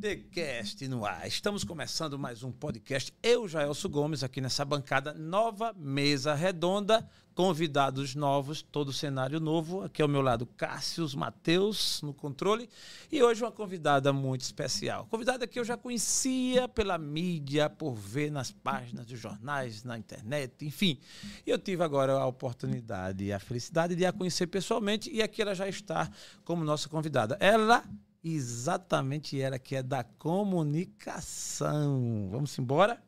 TheCast no ar. Estamos começando mais um podcast. Eu, Jaelso Gomes, aqui nessa bancada, nova mesa redonda, convidados novos, todo cenário novo. Aqui ao meu lado, Cássius Mateus, no controle. E hoje uma convidada muito especial. Convidada que eu já conhecia pela mídia, por ver nas páginas dos jornais, na internet, enfim. E eu tive agora a oportunidade e a felicidade de a conhecer pessoalmente. E aqui ela já está como nossa convidada. Ela exatamente ela que é da comunicação. Vamos embora?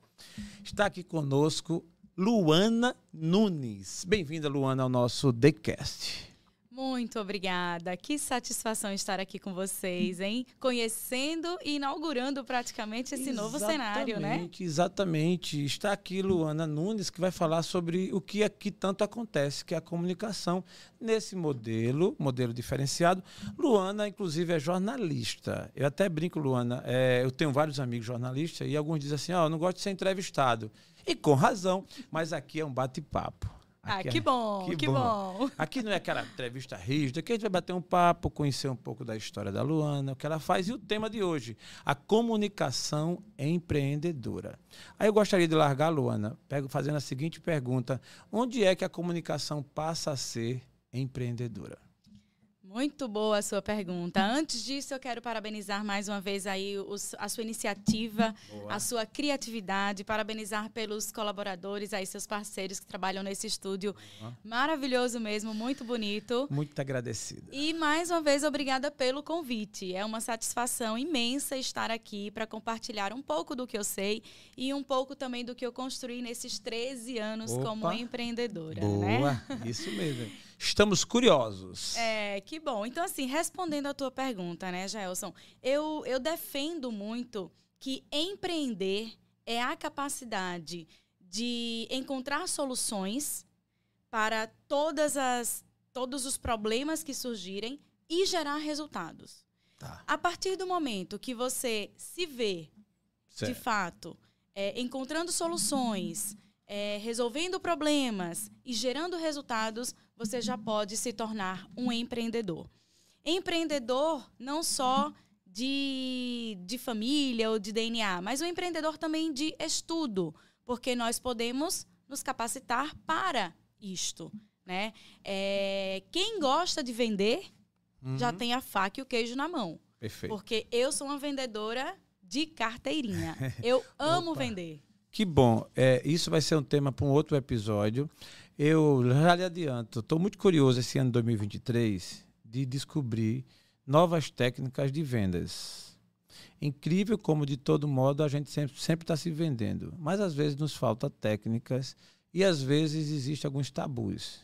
Está aqui conosco Luana Nunes. Bem-vinda, Luana, ao nosso TheCast. Muito obrigada. Que satisfação estar aqui com vocês, hein? Conhecendo e inaugurando praticamente esse exatamente, novo cenário, né? Exatamente. Está aqui Luana Nunes, que vai falar sobre o que aqui tanto acontece, que é a comunicação nesse modelo, modelo diferenciado. Luana, inclusive, é jornalista. Eu até brinco, Luana, é, eu tenho vários amigos jornalistas e alguns dizem assim, ó, oh, eu não gosto de ser entrevistado. E com razão, mas aqui é um bate-papo. Ah, que, é, bom, que, que bom. bom. Aqui não é aquela entrevista rígida, aqui a gente vai bater um papo, conhecer um pouco da história da Luana, o que ela faz e o tema de hoje, a comunicação empreendedora. Aí eu gostaria de largar a Luana, fazendo a seguinte pergunta: onde é que a comunicação passa a ser empreendedora? Muito boa a sua pergunta. Antes disso, eu quero parabenizar mais uma vez aí os, a sua iniciativa, boa. a sua criatividade, parabenizar pelos colaboradores, aí seus parceiros que trabalham nesse estúdio. Boa. Maravilhoso mesmo, muito bonito. Muito agradecida. E mais uma vez, obrigada pelo convite. É uma satisfação imensa estar aqui para compartilhar um pouco do que eu sei e um pouco também do que eu construí nesses 13 anos Opa. como empreendedora. Boa, né? isso mesmo. Estamos curiosos. É, que bom. Então, assim, respondendo a tua pergunta, né, Jaelson, eu, eu defendo muito que empreender é a capacidade de encontrar soluções para todas as, todos os problemas que surgirem e gerar resultados. Tá. A partir do momento que você se vê, certo. de fato, é, encontrando soluções, é, resolvendo problemas e gerando resultados, você já pode se tornar um empreendedor. Empreendedor não só de, de família ou de DNA, mas um empreendedor também de estudo, porque nós podemos nos capacitar para isto. Né? É, quem gosta de vender uhum. já tem a faca e o queijo na mão. Perfeito. Porque eu sou uma vendedora de carteirinha. Eu amo vender. Que bom. É, isso vai ser um tema para um outro episódio. Eu já lhe adianto, estou muito curioso esse ano 2023 de descobrir novas técnicas de vendas. Incrível como, de todo modo, a gente sempre está se vendendo. Mas às vezes nos falta técnicas e às vezes existem alguns tabus.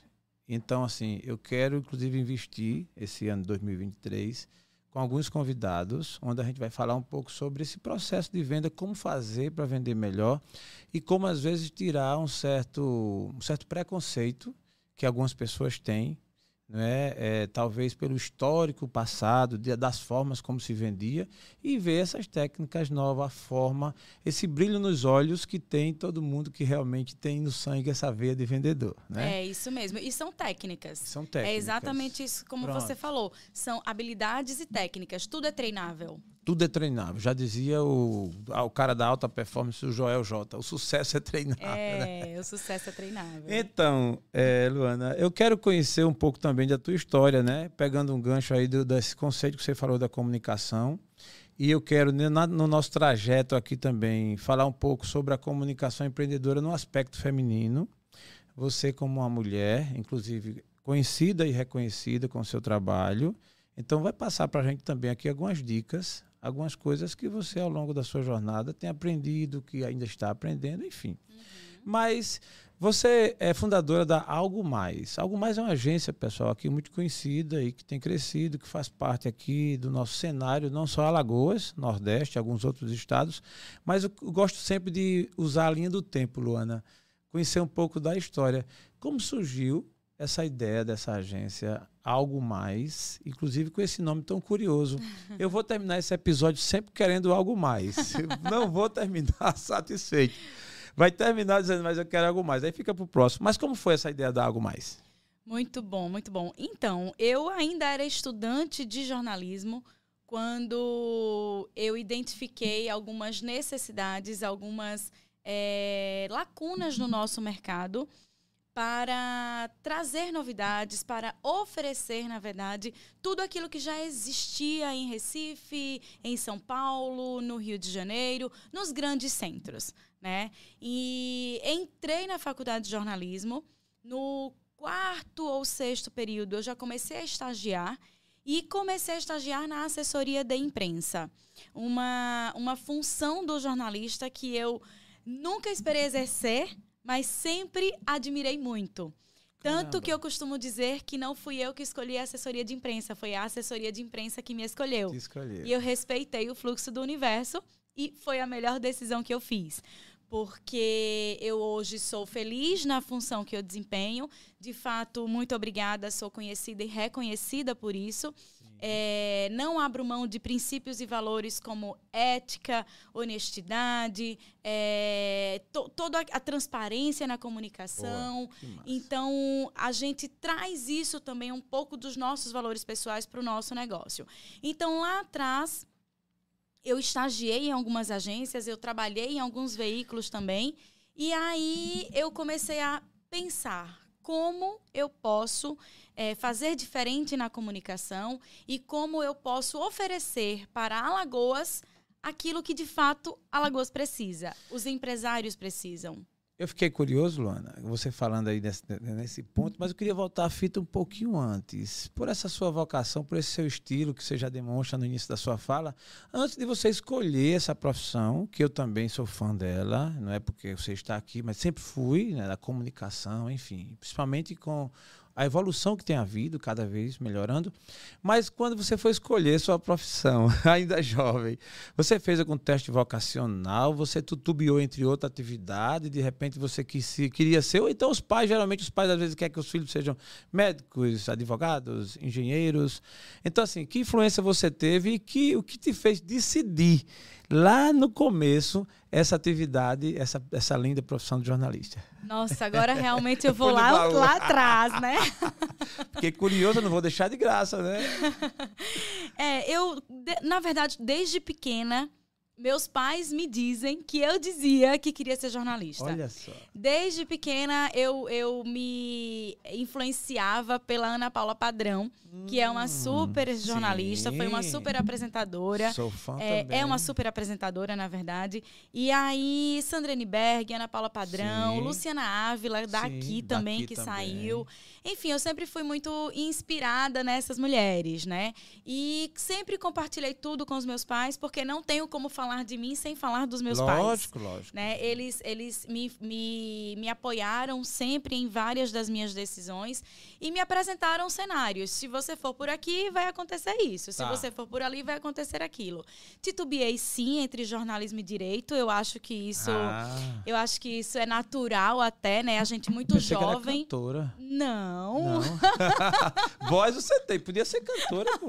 Então, assim, eu quero, inclusive, investir esse ano 2023 com alguns convidados, onde a gente vai falar um pouco sobre esse processo de venda, como fazer para vender melhor e como às vezes tirar um certo, um certo preconceito que algumas pessoas têm né? É, talvez pelo histórico passado, de, das formas como se vendia, e ver essas técnicas novas, a forma, esse brilho nos olhos que tem todo mundo que realmente tem no sangue essa veia de vendedor. Né? É isso mesmo. E são técnicas. São técnicas. É exatamente isso como Pronto. você falou. São habilidades e técnicas. Tudo é treinável tudo é treinável. Já dizia o, ah, o cara da alta performance, o Joel J. O sucesso é treinável. É, né? o sucesso é treinável. Então, é, Luana, eu quero conhecer um pouco também da tua história, né? Pegando um gancho aí do, desse conceito que você falou da comunicação. E eu quero, na, no nosso trajeto aqui também, falar um pouco sobre a comunicação empreendedora no aspecto feminino. Você, como uma mulher, inclusive conhecida e reconhecida com o seu trabalho. Então, vai passar para a gente também aqui algumas dicas algumas coisas que você, ao longo da sua jornada, tem aprendido, que ainda está aprendendo, enfim. Uhum. Mas você é fundadora da Algo Mais. Algo Mais é uma agência, pessoal, aqui muito conhecida e que tem crescido, que faz parte aqui do nosso cenário, não só Alagoas, Nordeste, alguns outros estados, mas eu gosto sempre de usar a linha do tempo, Luana, conhecer um pouco da história. Como surgiu essa ideia dessa agência algo mais, inclusive com esse nome tão curioso. Eu vou terminar esse episódio sempre querendo algo mais. Não vou terminar satisfeito. Vai terminar dizendo, mas eu quero algo mais. Aí fica para o próximo. Mas como foi essa ideia da algo mais? Muito bom, muito bom. Então, eu ainda era estudante de jornalismo quando eu identifiquei algumas necessidades, algumas é, lacunas no nosso mercado para trazer novidades, para oferecer, na verdade, tudo aquilo que já existia em Recife, em São Paulo, no Rio de Janeiro, nos grandes centros, né? E entrei na faculdade de jornalismo no quarto ou sexto período, eu já comecei a estagiar e comecei a estagiar na assessoria de imprensa. Uma, uma função do jornalista que eu nunca esperei exercer, mas sempre admirei muito. Tanto Caramba. que eu costumo dizer que não fui eu que escolhi a assessoria de imprensa, foi a assessoria de imprensa que me escolheu. E eu respeitei o fluxo do universo e foi a melhor decisão que eu fiz porque eu hoje sou feliz na função que eu desempenho. De fato, muito obrigada, sou conhecida e reconhecida por isso. É, não abro mão de princípios e valores como ética, honestidade, é, to, toda a, transparência na comunicação. então, a gente traz isso também, um pouco dos nossos valores pessoais para o nosso negócio. Então, lá atrás, eu estagiei em algumas agências, eu trabalhei em alguns veículos também. E aí eu comecei a pensar como eu posso é, fazer diferente na comunicação e como eu posso oferecer para Alagoas aquilo que de fato Alagoas precisa, os empresários precisam. Eu fiquei curioso, Luana, você falando aí nesse, nesse, ponto, mas eu queria voltar a fita um pouquinho antes. Por essa sua vocação, por esse seu estilo que você já demonstra no início da sua fala, antes de você escolher essa profissão, que eu também sou fã dela, não é porque você está aqui, mas sempre fui, né, da comunicação, enfim, principalmente com a evolução que tem havido, cada vez melhorando. Mas quando você foi escolher sua profissão, ainda jovem, você fez algum teste vocacional, você tutubiou entre outra atividade, de repente você quis, queria ser, ou então os pais, geralmente os pais às vezes querem que os filhos sejam médicos, advogados, engenheiros. Então, assim, que influência você teve e que, o que te fez decidir lá no começo essa atividade, essa, essa linda profissão de jornalista? Nossa, agora realmente eu vou lá, lá atrás, né? Porque curioso, eu não vou deixar de graça, né? É, eu, na verdade, desde pequena, meus pais me dizem que eu dizia que queria ser jornalista. Olha só. Desde pequena eu, eu me influenciava pela Ana Paula Padrão, hum, que é uma hum, super jornalista, sim. foi uma super apresentadora. Sou fã é, também. É uma super apresentadora, na verdade. E aí, Sandrine Berg, Ana Paula Padrão, sim. Luciana Ávila, daqui sim, também, daqui que também. saiu. Enfim, eu sempre fui muito inspirada nessas mulheres, né? E sempre compartilhei tudo com os meus pais, porque não tenho como falar de mim sem falar dos meus lógico, pais. Lógico, lógico. Né? Eles, eles me, me, me apoiaram sempre em várias das minhas decisões e me apresentaram cenários. Se você for por aqui, vai acontecer isso. Se tá. você for por ali, vai acontecer aquilo. Titubeei sim entre jornalismo e direito. Eu acho que isso, ah. eu acho que isso é natural até, né? A gente muito Pensei jovem. Que era cantora. Não. Não. Voz você tem, podia ser cantora, pô.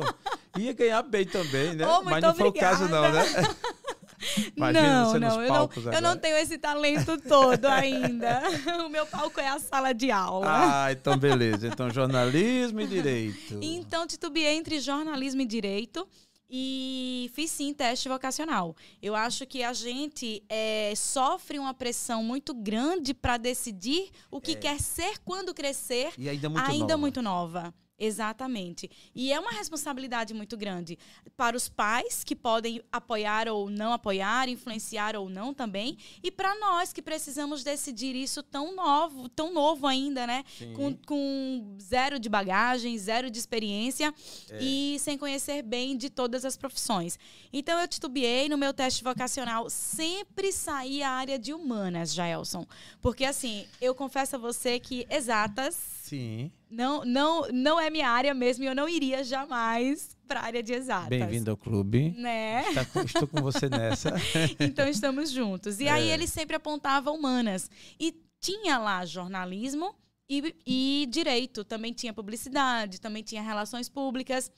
Ia ganhar bem também, né? Oh, Mas não obrigada. foi o caso não, né? Imagina não, não, eu não, eu não tenho esse talento todo ainda. o meu palco é a sala de aula. Ah, então beleza. Então jornalismo e direito. Então titubeei entre jornalismo e direito e fiz sim teste vocacional. Eu acho que a gente é, sofre uma pressão muito grande para decidir o que é. quer ser quando crescer, e ainda muito ainda nova. muito nova. Exatamente. E é uma responsabilidade muito grande para os pais, que podem apoiar ou não apoiar, influenciar ou não também, e para nós que precisamos decidir isso tão novo, tão novo ainda, né? Com, com, zero de bagagem, zero de experiência é. e sem conhecer bem de todas as profissões. Então eu titubeei no meu teste vocacional, sempre saí a área de humanas, Jaelson. Porque assim, eu confesso a você que exatas Sim. Não, não, não é minha área mesmo e eu não iria jamais para a área de exatas. Bem-vindo ao clube. Né? Com, estou com você nessa. então estamos juntos. E é. aí ele sempre apontava humanas. E tinha lá jornalismo e, e direito. Também tinha publicidade, também tinha relações públicas.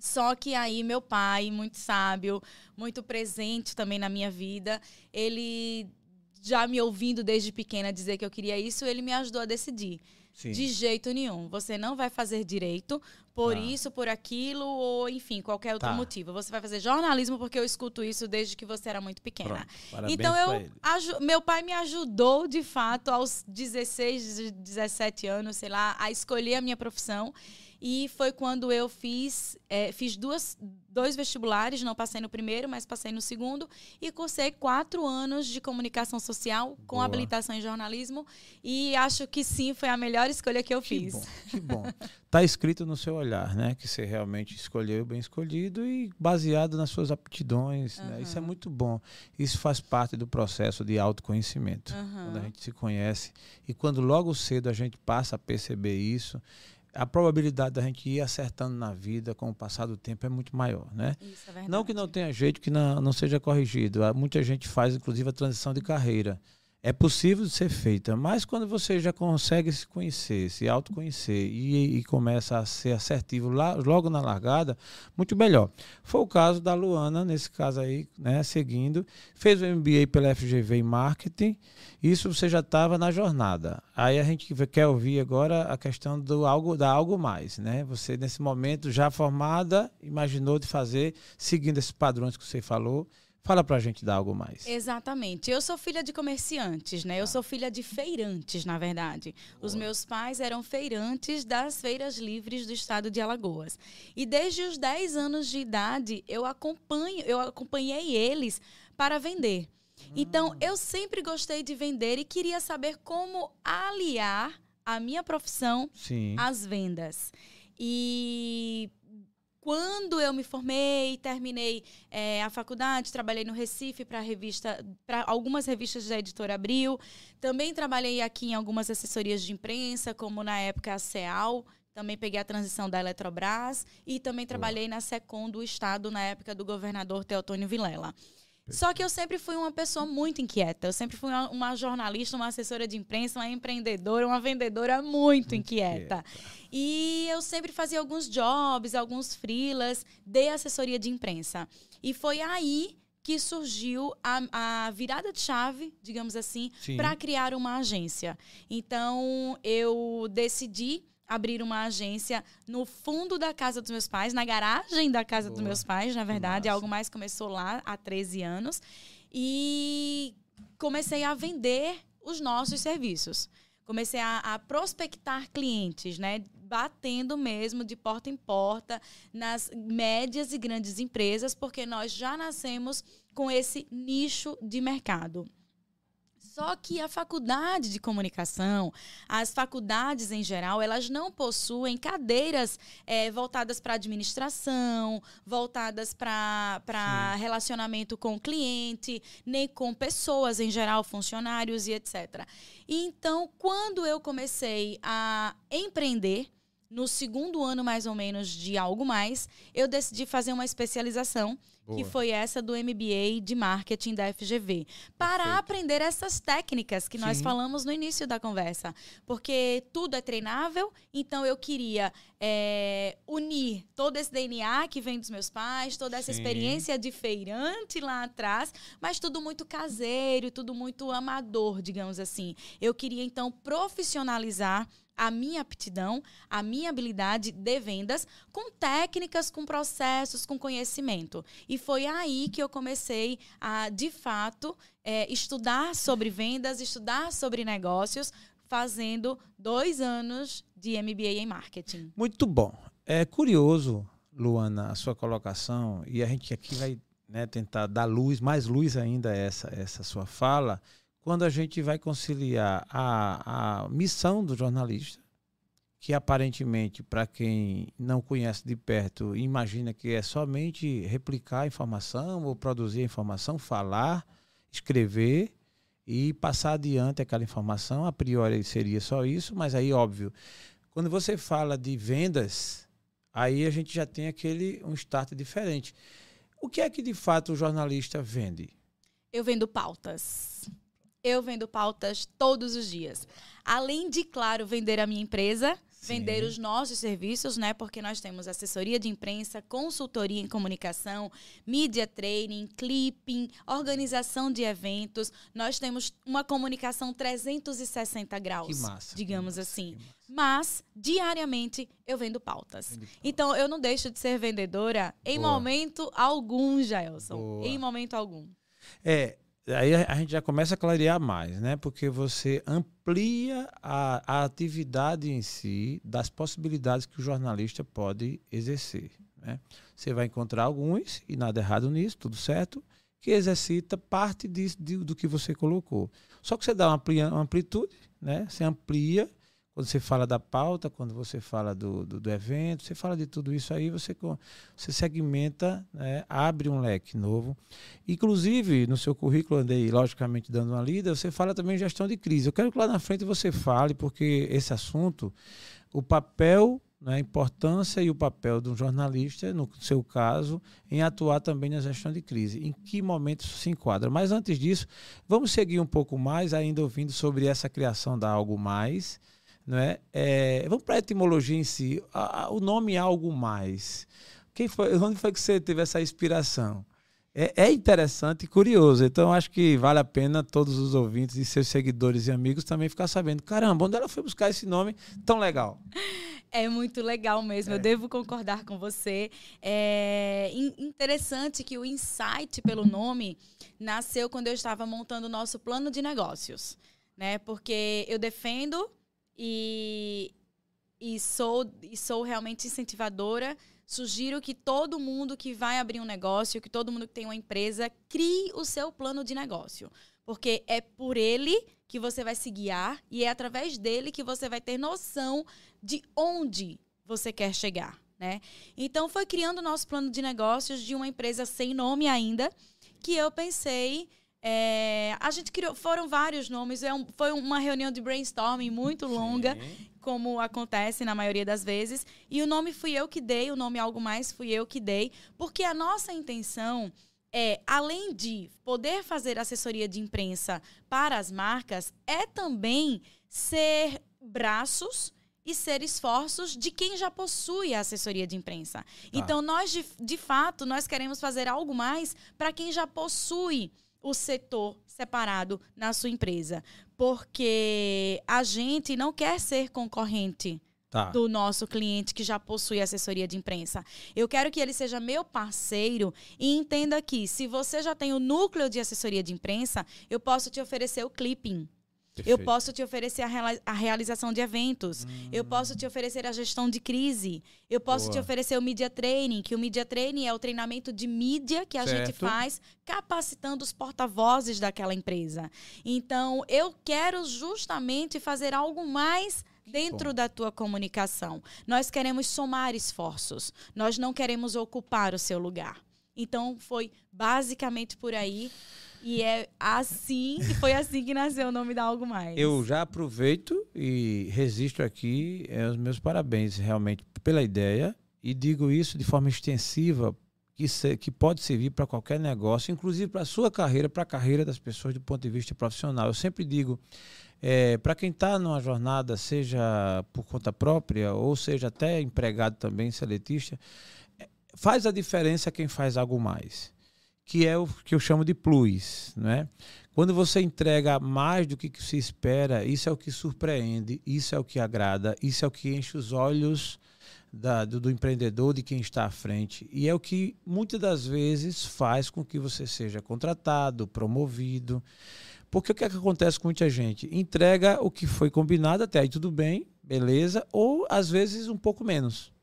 Só que aí meu pai, muito sábio, muito presente também na minha vida, ele já me ouvindo desde pequena dizer que eu queria isso, ele me ajudou a decidir. Sim. De jeito nenhum. Você não vai fazer direito por tá. isso, por aquilo, ou enfim, qualquer outro tá. motivo. Você vai fazer jornalismo porque eu escuto isso desde que você era muito pequena. Então eu meu pai me ajudou de fato aos 16, 17 anos, sei lá, a escolher a minha profissão. E foi quando eu fiz, é, fiz duas, dois vestibulares, não passei no primeiro, mas passei no segundo, e cursei quatro anos de comunicação social com Boa. habilitação em jornalismo. E acho que sim, foi a melhor escolha que eu que fiz. Bom, que bom. Está escrito no seu olhar, né? Que você realmente escolheu bem escolhido e baseado nas suas aptidões. Uhum. Né? Isso é muito bom. Isso faz parte do processo de autoconhecimento. Uhum. Quando a gente se conhece e quando logo cedo a gente passa a perceber isso a probabilidade da gente ir acertando na vida com o passar do tempo é muito maior, né? Isso é verdade. Não que não tenha jeito que não, não seja corrigido. Muita gente faz, inclusive, a transição de carreira é possível de ser feita, mas quando você já consegue se conhecer, se autoconhecer e, e começa a ser assertivo lá, logo na largada, muito melhor. Foi o caso da Luana, nesse caso aí, né, seguindo, fez o MBA pela FGV em Marketing, isso você já estava na jornada. Aí a gente quer ouvir agora a questão do algo, da algo mais, né? Você nesse momento já formada, imaginou de fazer, seguindo esses padrões que você falou, Fala pra gente dar algo mais. Exatamente. Eu sou filha de comerciantes, né? Eu ah. sou filha de feirantes, na verdade. Boa. Os meus pais eram feirantes das feiras livres do estado de Alagoas. E desde os 10 anos de idade, eu acompanho, eu acompanhei eles para vender. Então, hum. eu sempre gostei de vender e queria saber como aliar a minha profissão Sim. às vendas. E quando eu me formei, terminei é, a faculdade, trabalhei no Recife para revista, para algumas revistas da editora Abril. Também trabalhei aqui em algumas assessorias de imprensa, como na época a CEAL. Também peguei a transição da Eletrobras e também trabalhei na SECOM do Estado na época do governador Teotônio Vilela. Só que eu sempre fui uma pessoa muito inquieta. Eu sempre fui uma, uma jornalista, uma assessora de imprensa, uma empreendedora, uma vendedora muito, inquieta. inquieta. E eu sempre fazia alguns jobs, alguns freelas de assessoria de imprensa. E foi aí que surgiu a, a virada de chave, digamos assim, para criar uma agência. Então, eu decidi abrir uma agência no fundo da casa dos meus pais, na garagem da casa Boa. dos meus pais, na verdade. Algo mais começou lá há 13 anos. E comecei a vender os nossos serviços. Comecei a, a prospectar clientes, né? Batendo mesmo de porta em porta nas médias e grandes empresas, porque nós já nascemos com esse nicho de mercado. Só que a faculdade de comunicação, as faculdades em geral, elas não possuem cadeiras é, voltadas para administração, voltadas para relacionamento com o cliente, nem com pessoas em geral, funcionários e etc. E então, quando eu comecei a empreender, no segundo ano mais ou menos de algo mais, eu decidi fazer uma especialização Boa. que foi essa do MBA de marketing da FGV, para Perfeito. aprender essas técnicas que Sim. nós falamos no início da conversa, porque tudo é treinável. Então eu queria é, unir todo esse DNA que vem dos meus pais, toda essa Sim. experiência de feirante lá atrás, mas tudo muito caseiro, tudo muito amador, digamos assim. Eu queria então profissionalizar a minha aptidão, a minha habilidade de vendas com técnicas, com processos, com conhecimento. E foi aí que eu comecei a, de fato, é, estudar sobre vendas, estudar sobre negócios, fazendo dois anos de MBA em marketing. Muito bom. É curioso, Luana, a sua colocação, e a gente aqui vai né, tentar dar luz, mais luz ainda a essa, essa sua fala quando a gente vai conciliar a, a missão do jornalista, que aparentemente, para quem não conhece de perto, imagina que é somente replicar a informação ou produzir a informação, falar, escrever e passar adiante aquela informação. A priori seria só isso, mas aí, óbvio, quando você fala de vendas, aí a gente já tem aquele um start diferente. O que é que de fato o jornalista vende? Eu vendo pautas eu vendo pautas todos os dias. Além de, claro, vender a minha empresa, vender os nossos serviços, né? Porque nós temos assessoria de imprensa, consultoria em comunicação, mídia training, clipping, organização de eventos. Nós temos uma comunicação 360 graus, que massa, digamos massa, assim. Mas diariamente eu vendo pautas. Vendo então eu não deixo de ser vendedora em Boa. momento algum, Jaelson. Boa. Em momento algum. É, aí a gente já começa a clarear mais, né? Porque você amplia a, a atividade em si das possibilidades que o jornalista pode exercer. Né? Você vai encontrar alguns, e nada errado nisso, tudo certo, que exercita parte disso, de, do que você colocou. Só que você dá uma, amplitude, né? você amplia quando você fala da pauta, quando você fala do, do, do evento, você fala de tudo isso aí, você, você segmenta, né, abre um leque novo. Inclusive, no seu currículo, andei logicamente dando uma lida, você fala também gestão de crise. Eu quero que lá na frente você fale, porque esse assunto, o papel né, a importância e o papel de um jornalista, no seu caso, em atuar também na gestão de crise. Em que momento isso se enquadra? Mas antes disso, vamos seguir um pouco mais, ainda ouvindo sobre essa criação da Algo Mais. Não é? é vamos para a etimologia em si. A, a, o nome é algo mais. Quem foi, onde foi que você teve essa inspiração? É, é, interessante e curioso. Então, acho que vale a pena todos os ouvintes e seus seguidores e amigos também ficar sabendo. Caramba, onde ela foi buscar esse nome tão legal? É muito legal mesmo, é. eu devo concordar com você. É interessante que o insight pelo nome nasceu quando eu estava montando o nosso plano de negócios. Né? Porque eu defendo e, e, sou, e sou realmente incentivadora. Sugiro que todo mundo que vai abrir um negócio, que todo mundo que tem uma empresa, crie o seu plano de negócio. Porque é por ele que você vai se guiar e é através dele que você vai ter noção de onde você quer chegar. Né? Então, foi criando o nosso plano de negócios de uma empresa sem nome ainda, que eu pensei é, a gente criou, foram vários nomes, é um, foi uma reunião de brainstorming muito longa, Sim. como acontece na maioria das vezes. E o nome fui eu que dei, o nome Algo Mais fui eu que dei, porque a nossa intenção é, além de poder fazer assessoria de imprensa para as marcas, é também ser braços e ser esforços de quem já possui a assessoria de imprensa. Tá. Então, nós, de, de fato, nós queremos fazer algo mais para quem já possui o setor separado na sua empresa. Porque a gente não quer ser concorrente tá. do nosso cliente que já possui assessoria de imprensa. Eu quero que ele seja meu parceiro e entenda que se você já tem o núcleo de assessoria de imprensa, eu posso te oferecer o clipping. Perfeito. Eu posso te oferecer a, reala a realização de eventos. Hum. Eu posso te oferecer a gestão de crise. Eu posso Boa. te oferecer o media training, que o media training é o treinamento de mídia que a certo. gente faz, capacitando os porta-vozes daquela empresa. Então, eu quero justamente fazer algo mais dentro Bom. da tua comunicação. Nós queremos somar esforços. Nós não queremos ocupar o seu lugar. Então, foi basicamente por aí e é assim, foi assim que nasceu o nome da Algo Mais. Eu já aproveito e registro aqui é, os meus parabéns realmente pela ideia e digo isso de forma extensiva que, se, que pode servir para qualquer negócio, inclusive para a sua carreira, para a carreira das pessoas do ponto de vista profissional. Eu sempre digo, é, para quem está numa jornada, seja por conta própria ou seja até empregado também, seletista, faz a diferença quem faz algo mais que é o que eu chamo de plus, né? Quando você entrega mais do que se espera, isso é o que surpreende, isso é o que agrada, isso é o que enche os olhos da, do, do, empreendedor, de quem está à frente. E é o que muitas das vezes faz com que você seja contratado, promovido. Porque o que, é que acontece com muita gente? Entrega o que foi combinado, até aí tudo bem, beleza, ou às vezes um pouco menos.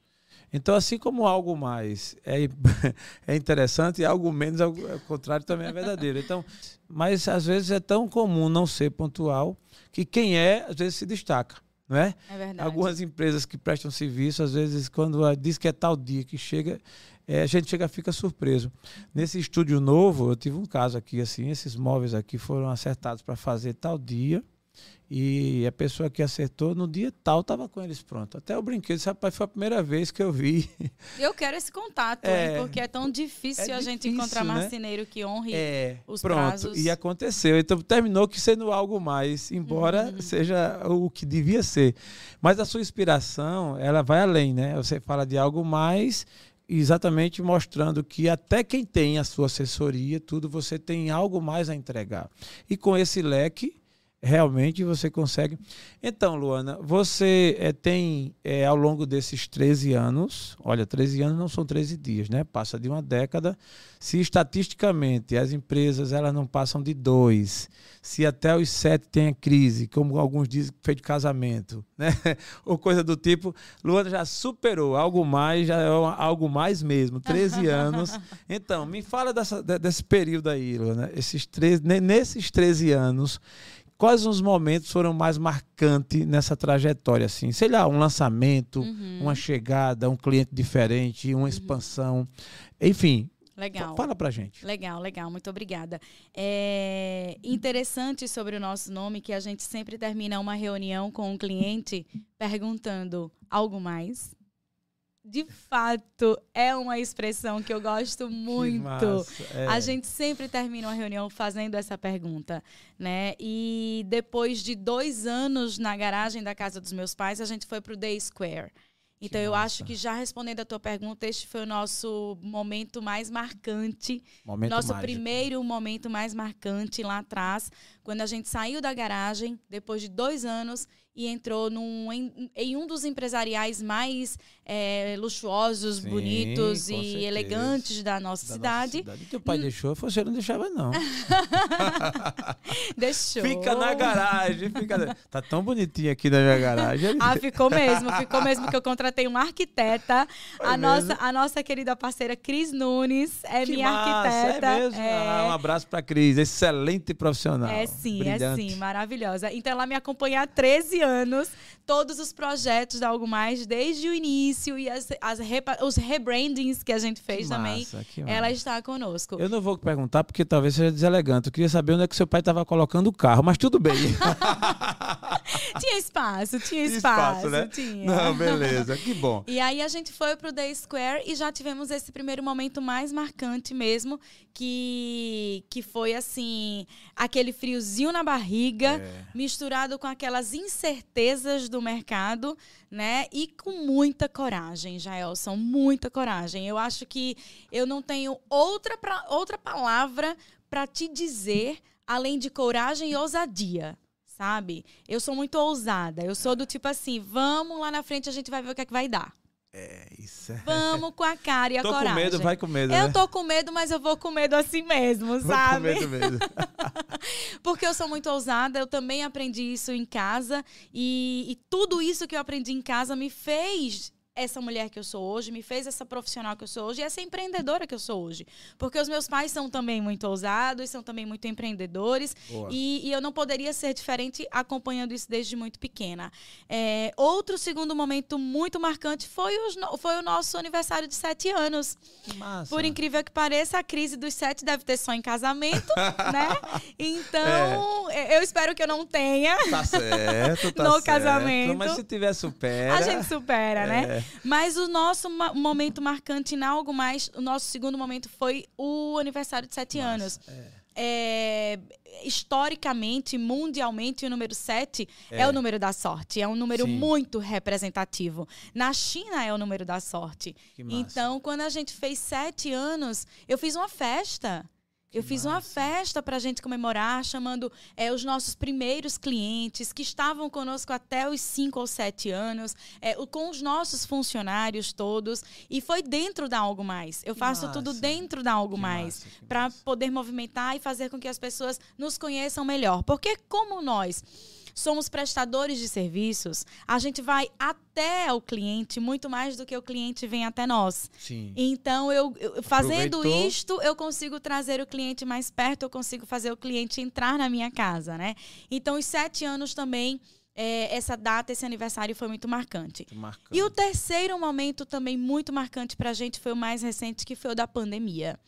Então, assim como algo mais é, é interessante, algo menos, ao contrário, também é verdadeiro. Então, mas às vezes é tão comum não ser pontual que quem é, às vezes se destaca. Não é? é verdade. Algumas empresas que prestam serviço, às vezes, quando diz que é tal dia que chega, é, a gente chega fica surpreso. Nesse estúdio novo, eu tive um caso aqui, assim, esses móveis aqui foram acertados para fazer tal dia E a pessoa que acertou, no dia tal, estava com eles pronto. Até o brinquedo, rapaz, foi a primeira vez que eu vi. Eu quero esse contato, é, hein, porque é tão difícil é a gente encontrar né? marceneiro que honre é, os pronto, prazos. E aconteceu. Então terminou que sendo algo mais, embora uhum. seja o que devia ser. Mas a sua inspiração, ela vai além, né? Você fala de algo mais exatamente mostrando que até quem tem a sua assessoria, tudo, você tem algo mais a entregar. E com esse leque, realmente você consegue. Então, Luana, você é, tem é, ao longo desses 13 anos, olha, 13 anos não são 13 dias, né? Passa de uma década. Se estatisticamente as empresas elas não passam de dois, se até os sete tem a crise, como alguns dizem, feito de casamento, né? Ou coisa do tipo, Luana já superou algo mais, já é algo mais mesmo, 13 anos. Então, me fala dessa, desse período aí, Luana, esses 13, nesses 13 anos quais os momentos foram mais marcantes nessa trajetória? Assim, sei lá, um lançamento, uhum. uma chegada, um cliente diferente, uma uhum. expansão, enfim. Legal. Fala pra gente. Legal, legal. Muito obrigada. É interessante sobre o nosso nome que a gente sempre termina uma reunião com um cliente perguntando algo mais de fato, é uma expressão que eu gosto muito. É. A gente sempre termina uma reunião fazendo essa pergunta, né? E depois de dois anos na garagem da casa dos meus pais, a gente foi para o Day Square. Então, que eu massa. acho que já respondendo a tua pergunta, este foi o nosso momento mais marcante. Momento nosso mágico. primeiro momento mais marcante lá atrás, quando a gente saiu da garagem, depois de dois anos, e entrou num, em, em um dos empresariais mais é, luxuosos, Sim, bonitos e certeza. elegantes da nossa da cidade. Nossa cidade. Teu pai deixou, você não deixava, não. deixou. Fica na garagem. Fica... Tá tão bonitinho aqui na minha garagem. ah, ficou mesmo. Ficou mesmo que eu contratei uma arquiteta. a nossa, a nossa querida parceira Cris Nunes é que minha massa, é arquiteta. É mesmo? É... Ah, um abraço pra Cris. Excelente profissional. É sim, é Brilhante. é sim. Maravilhosa. Então ela me acompanha há 13 anos, todos os projetos da Algo Mais, desde o início e as, as os rebrandings que a gente fez que também. Massa, ela está conosco. Eu não vou perguntar porque talvez seja deselegante. Eu queria saber onde é que seu pai estava colocando o carro, mas tudo bem. tinha espaço, tinha espaço. espaço né? Tinha. Não, beleza, que bom. E aí a gente foi pro Day Square e já tivemos esse primeiro momento mais marcante mesmo, que, que foi assim, aquele friozinho na barriga, é. misturado com aquelas incertezas do mercado, né? E com muita coragem, Jaelson, muita coragem. Eu acho que eu não tenho outra, pra, outra palavra para te dizer além de coragem e ousadia sabe? Eu sou muito ousada. Eu sou do tipo assim, vamos lá na frente, a gente vai ver o que é que vai dar. É, isso é. Vamos com a cara e a tô coragem. Tô com medo, vai com medo. Eu né? tô com medo, mas eu vou com medo assim mesmo, sabe? Vou com medo mesmo. Porque eu sou muito ousada, eu também aprendi isso em casa. E, e tudo isso que eu aprendi em casa me fez essa mulher que eu sou hoje, me fez essa profissional que eu sou hoje e essa empreendedora que eu sou hoje. Porque os meus pais são também muito ousados, são também muito empreendedores e, e, eu não poderia ser diferente acompanhando isso desde muito pequena. É, outro segundo momento muito marcante foi, os, foi o nosso aniversário de sete anos. Massa. Por incrível que pareça, a crise dos sete deve ter só em casamento, né? Então, é. eu espero que eu não tenha. Tá certo, tá no certo. casamento. Mas se tiver, supera. A gente supera, né? é. né? Mas o nosso momento marcante em algo mais, o nosso segundo momento foi o aniversário de sete Nossa, anos. É. É, historicamente, mundialmente, o número 7 é. é. o número da sorte. É um número Sim. muito representativo. Na China é o número da sorte. Então, quando a gente fez sete anos, eu fiz uma festa. Eu fiz uma festa para a gente comemorar, chamando é, os nossos primeiros clientes que estavam conosco até os cinco ou sete anos, é, com os nossos funcionários todos. E foi dentro da Algo Mais. Eu que faço massa. tudo dentro da Algo que Mais para poder movimentar e fazer com que as pessoas nos conheçam melhor. Porque, como nós somos prestadores de serviços, a gente vai até o cliente muito mais do que o cliente vem até nós. Sim. Então, eu, eu fazendo Aproveitou. isto, eu consigo trazer o cliente mais perto, eu consigo fazer o cliente entrar na minha casa, né? Então, os sete anos também é, essa data, esse aniversário foi muito marcante. Muito marcante. E o terceiro momento também muito marcante para a gente foi o mais recente, que foi o da pandemia.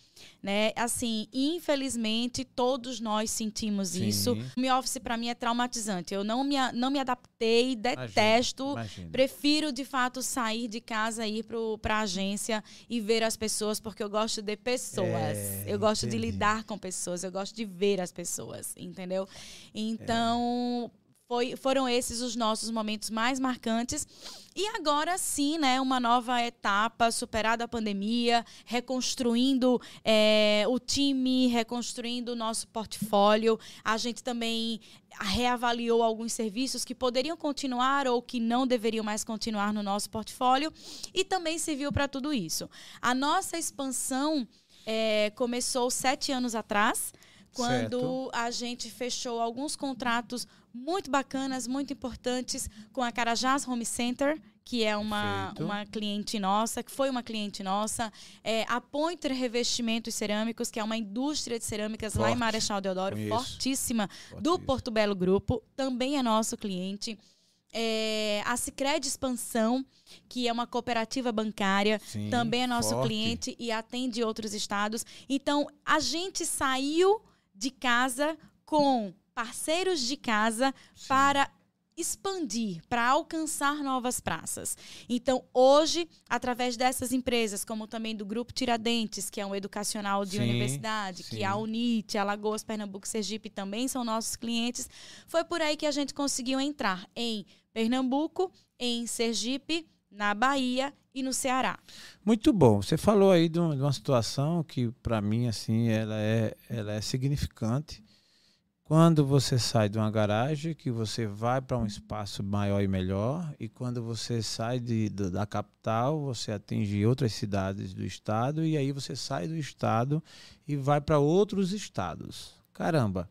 Né? Assim, infelizmente, todos nós sentimos Sim. isso. O home office para mim é traumatizante. Eu não me, não me adaptei, detesto. Imagina. Prefiro, de fato, sair de casa, ir para a agência e ver as pessoas, porque eu gosto de pessoas. É, eu gosto de lidar com pessoas, eu gosto de ver as pessoas, entendeu? Então, foi, foram esses os nossos momentos mais marcantes. E agora sim, né, uma nova etapa, superada a pandemia, reconstruindo eh, o time, reconstruindo o nosso portfólio. A gente também reavaliou alguns serviços que poderiam continuar ou que não deveriam mais continuar no nosso portfólio e também serviu para tudo isso. A nossa expansão eh, começou sete anos atrás, quando Certo. a gente fechou alguns contratos muito bacanas, muito importantes com a Carajás Home Center, que é uma, Perfeito. uma cliente nossa, que foi uma cliente nossa. É, a Pointer Revestimentos Cerâmicos, que é uma indústria de cerâmicas lá em Forte. Marechal Deodoro, fortíssima, do. Porto Belo Grupo, também é nosso cliente. É, a Cicred Expansão, que é uma cooperativa bancária, Sim, também é nosso forte. cliente e atende outros estados. Então, a gente saiu de casa com parceiros de casa Sim. para expandir, para alcançar novas praças. Então, hoje, através dessas empresas, como também do Grupo Tiradentes, que é um educacional de Sim, universidade, sim. que a UNIT, a Lagoas, Pernambuco, Sergipe também são nossos clientes, foi por aí que a gente conseguiu entrar em Pernambuco, em Sergipe, na Bahia e no Ceará. Muito bom. Você falou aí de uma, de uma situação que, para mim, assim, ela é, ela é significante. Quando você sai de uma garagem, que você vai para um espaço maior e melhor, e quando você sai de, da capital, você atinge outras cidades do estado, e aí você sai do estado e vai para outros estados. Caramba!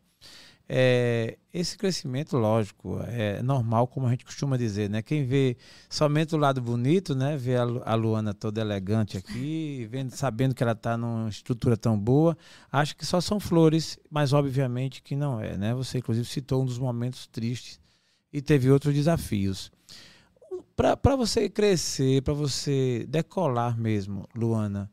É, esse crescimento, lógico, é normal, como a gente costuma dizer, né? Quem vê somente o lado bonito, né? Vê a Lu- a Luana toda elegante aqui, vendo, sabendo que ela está numa estrutura tão boa, acha que só são flores, mas obviamente que não é, né? Você inclusive citou um dos momentos tristes e teve outros desafios. Para você crescer, para você decolar mesmo, Luana,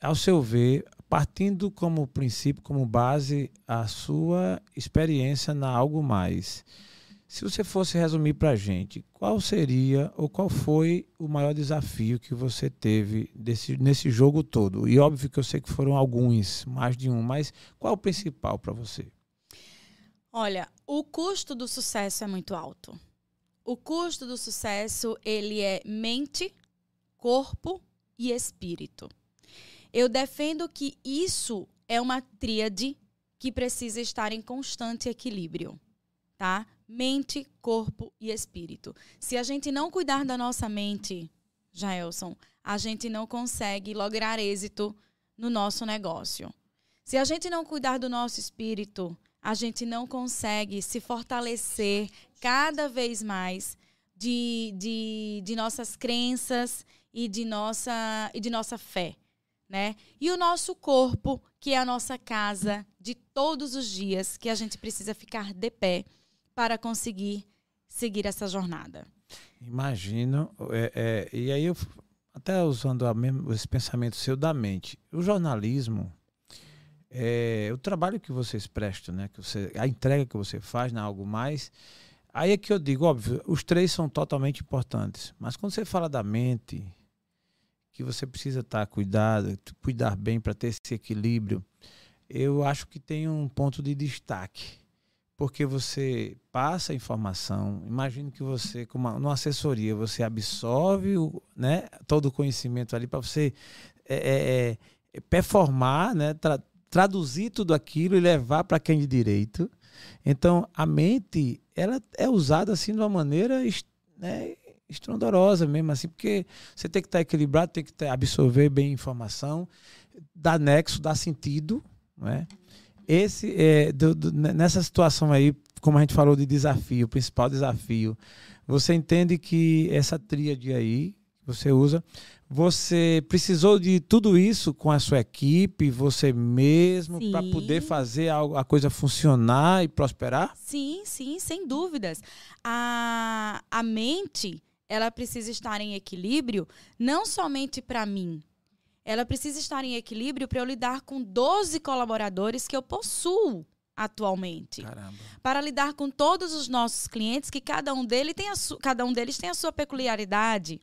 ao seu ver, partindo como princípio, como base, a sua experiência na Algo Mais. Se você fosse resumir para a gente, qual seria ou qual foi o maior desafio que você teve desse, nesse jogo todo? E óbvio que eu sei que foram alguns, mais de um, mas qual o principal para você? Olha, o custo do sucesso é muito alto. O custo do sucesso, ele é mente, corpo e espírito. Eu defendo que isso é uma tríade que precisa estar em constante equilíbrio, tá? Mente, corpo e espírito. Se a gente não cuidar da nossa mente, Jaelson, a gente não consegue lograr êxito no nosso negócio. Se a gente não cuidar do nosso espírito, a gente não consegue se fortalecer cada vez mais de, de, de nossas crenças e de nossa, e de nossa fé. Né? E o nosso corpo, que é a nossa casa de todos os dias, que a gente precisa ficar de pé para conseguir seguir essa jornada. Imagino. é, é, e aí, eu, até usando a mesmo, esse pensamento seu da mente, o jornalismo, é, o trabalho que vocês prestam, né, que você, a entrega que você faz na Algo Mais, aí é que eu digo, óbvio, os três são totalmente importantes. Mas quando você fala da mente, que você precisa estar cuidado, cuidar bem para ter esse equilíbrio, eu acho que tem um ponto de destaque porque você passa a informação. Imagino que você, como uma, numa assessoria, você absorve o, né, todo o conhecimento ali para você é, é, é, performar, né, tra, traduzir tudo aquilo e levar para quem de direito. Então, a mente ela é usada assim de uma maneira né, estrondorosa mesmo, assim, porque você tem que estar equilibrado, tem que ter, absorver bem a informação, dar nexo, dar sentido, não é? esse é, do, do, nessa situação aí, como a gente falou de desafio, o principal desafio, você entende que essa tríade aí, você usa. Você precisou de tudo isso com a sua equipe, você mesmo, para poder fazer a, a, coisa funcionar e prosperar? Sim, sim, sem dúvidas. A, a mente, ela precisa estar em equilíbrio, não somente para mim. Ela precisa estar em equilíbrio para eu lidar com 12 colaboradores que eu possuo atualmente. Caramba. Para lidar com todos os nossos clientes, que cada um, dele tem a cada um deles tem a sua peculiaridade.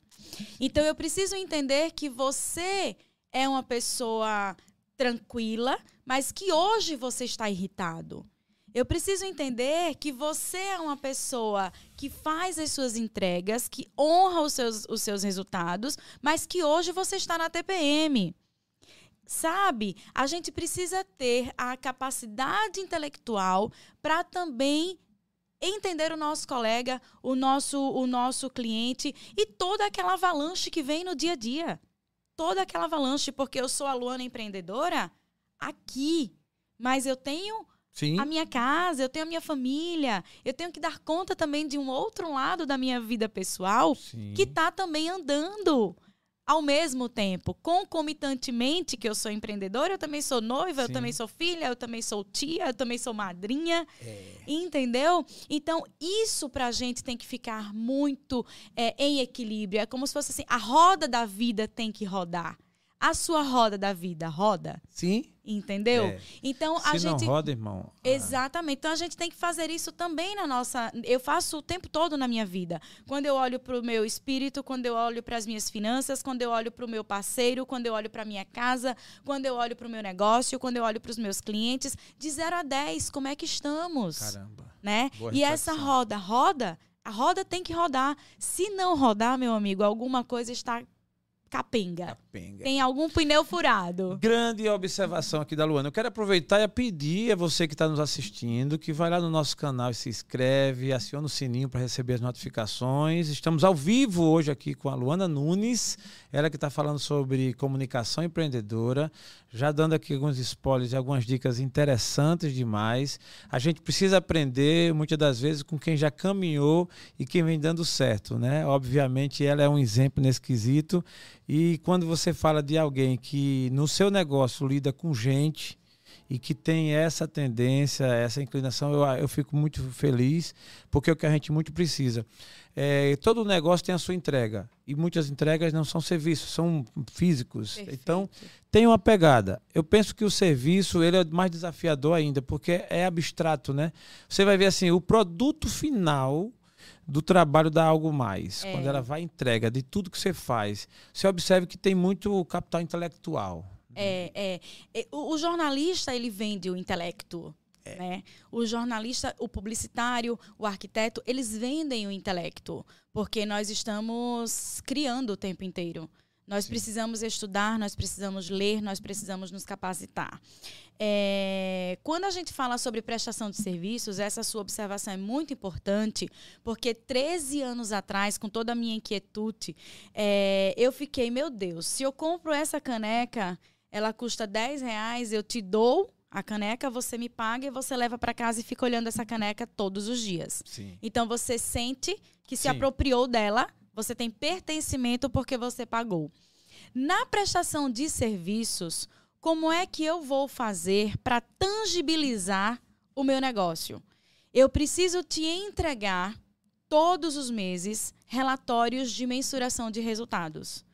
Então eu preciso entender que você é uma pessoa tranquila, mas que hoje você está irritado. Eu preciso entender que você é uma pessoa que faz as suas entregas, que honra os seus, os seus resultados, mas que hoje você está na TPM. Sabe? A gente precisa ter a capacidade intelectual para também entender o nosso colega, o nosso, o nosso cliente e toda aquela avalanche que vem no dia a dia. Toda aquela avalanche, porque eu sou a Luana empreendedora aqui, mas eu tenho Sim. a minha casa, eu tenho a minha família, eu tenho que dar conta também de um outro lado da minha vida pessoal Sim. que está também andando ao mesmo tempo, concomitantemente que eu sou empreendedora, eu também sou noiva, Sim. eu também sou filha, eu também sou tia, eu também sou madrinha, é. entendeu? Então, isso pra gente tem que ficar muito é, em equilíbrio. É como se fosse assim, a roda da vida tem que rodar a sua roda da vida roda? Sim. Entendeu? É. Então Se a gente. não roda, irmão. Ah. Exatamente. Então a gente tem que fazer isso também na nossa. Eu faço o tempo todo na minha vida. Quando eu olho para o meu espírito, quando eu olho para as minhas finanças, quando eu olho para o meu parceiro, quando eu olho para minha casa, quando eu olho para o meu negócio, quando eu olho para os meus clientes, de 0 a 10, como é que estamos? Caramba. Né? e essa roda roda. A roda tem que rodar. Se não rodar, meu amigo, alguma coisa está capenga. Capenga. Tem algum pneu furado. Grande observação aqui da Luana. Eu quero aproveitar e pedir a você que está nos assistindo que vai lá no nosso canal e se inscreve, aciona o sininho para receber as notificações. Estamos ao vivo hoje aqui com a Luana Nunes, ela que está falando sobre comunicação empreendedora, já dando aqui alguns spoilers e algumas dicas interessantes demais. A gente precisa aprender muitas das vezes com quem já caminhou e quem vem dando certo, né? Obviamente ela é um exemplo nesse quesito e quando você fala de alguém que no seu negócio lida com gente e que tem essa tendência, essa inclinação, eu, eu fico muito feliz, porque é o que a gente muito precisa. É, todo negócio tem a sua entrega e muitas entregas não são serviços, são físicos. Perfeito. Então tem uma pegada. Eu penso que o serviço ele é mais desafiador ainda, porque é abstrato, né? Você vai ver assim, o produto final do trabalho da algo mais. É. Quando ela vai entrega de tudo que você faz, você observa que tem muito capital intelectual. É, é. é o, o jornalista ele vende o intelecto. É. Né? O jornalista, o publicitário, o arquiteto, eles vendem o intelecto, porque nós estamos criando o tempo inteiro. Nós Sim. precisamos estudar, nós precisamos ler, nós precisamos nos capacitar. É, quando a gente fala sobre prestação de serviços, essa sua observação é muito importante, porque 13 anos atrás, com toda a minha inquietude, é, eu fiquei, meu Deus, se eu compro essa caneca, ela custa 10 reais, eu te dou a caneca, você me paga e você leva para casa e fica olhando essa caneca todos os dias. Sim. Então você sente que se Sim. apropriou dela você tem pertencimento porque você pagou. Na prestação de serviços, como é que eu vou fazer para tangibilizar o meu negócio? Eu preciso te entregar todos os meses relatórios de mensuração de resultados.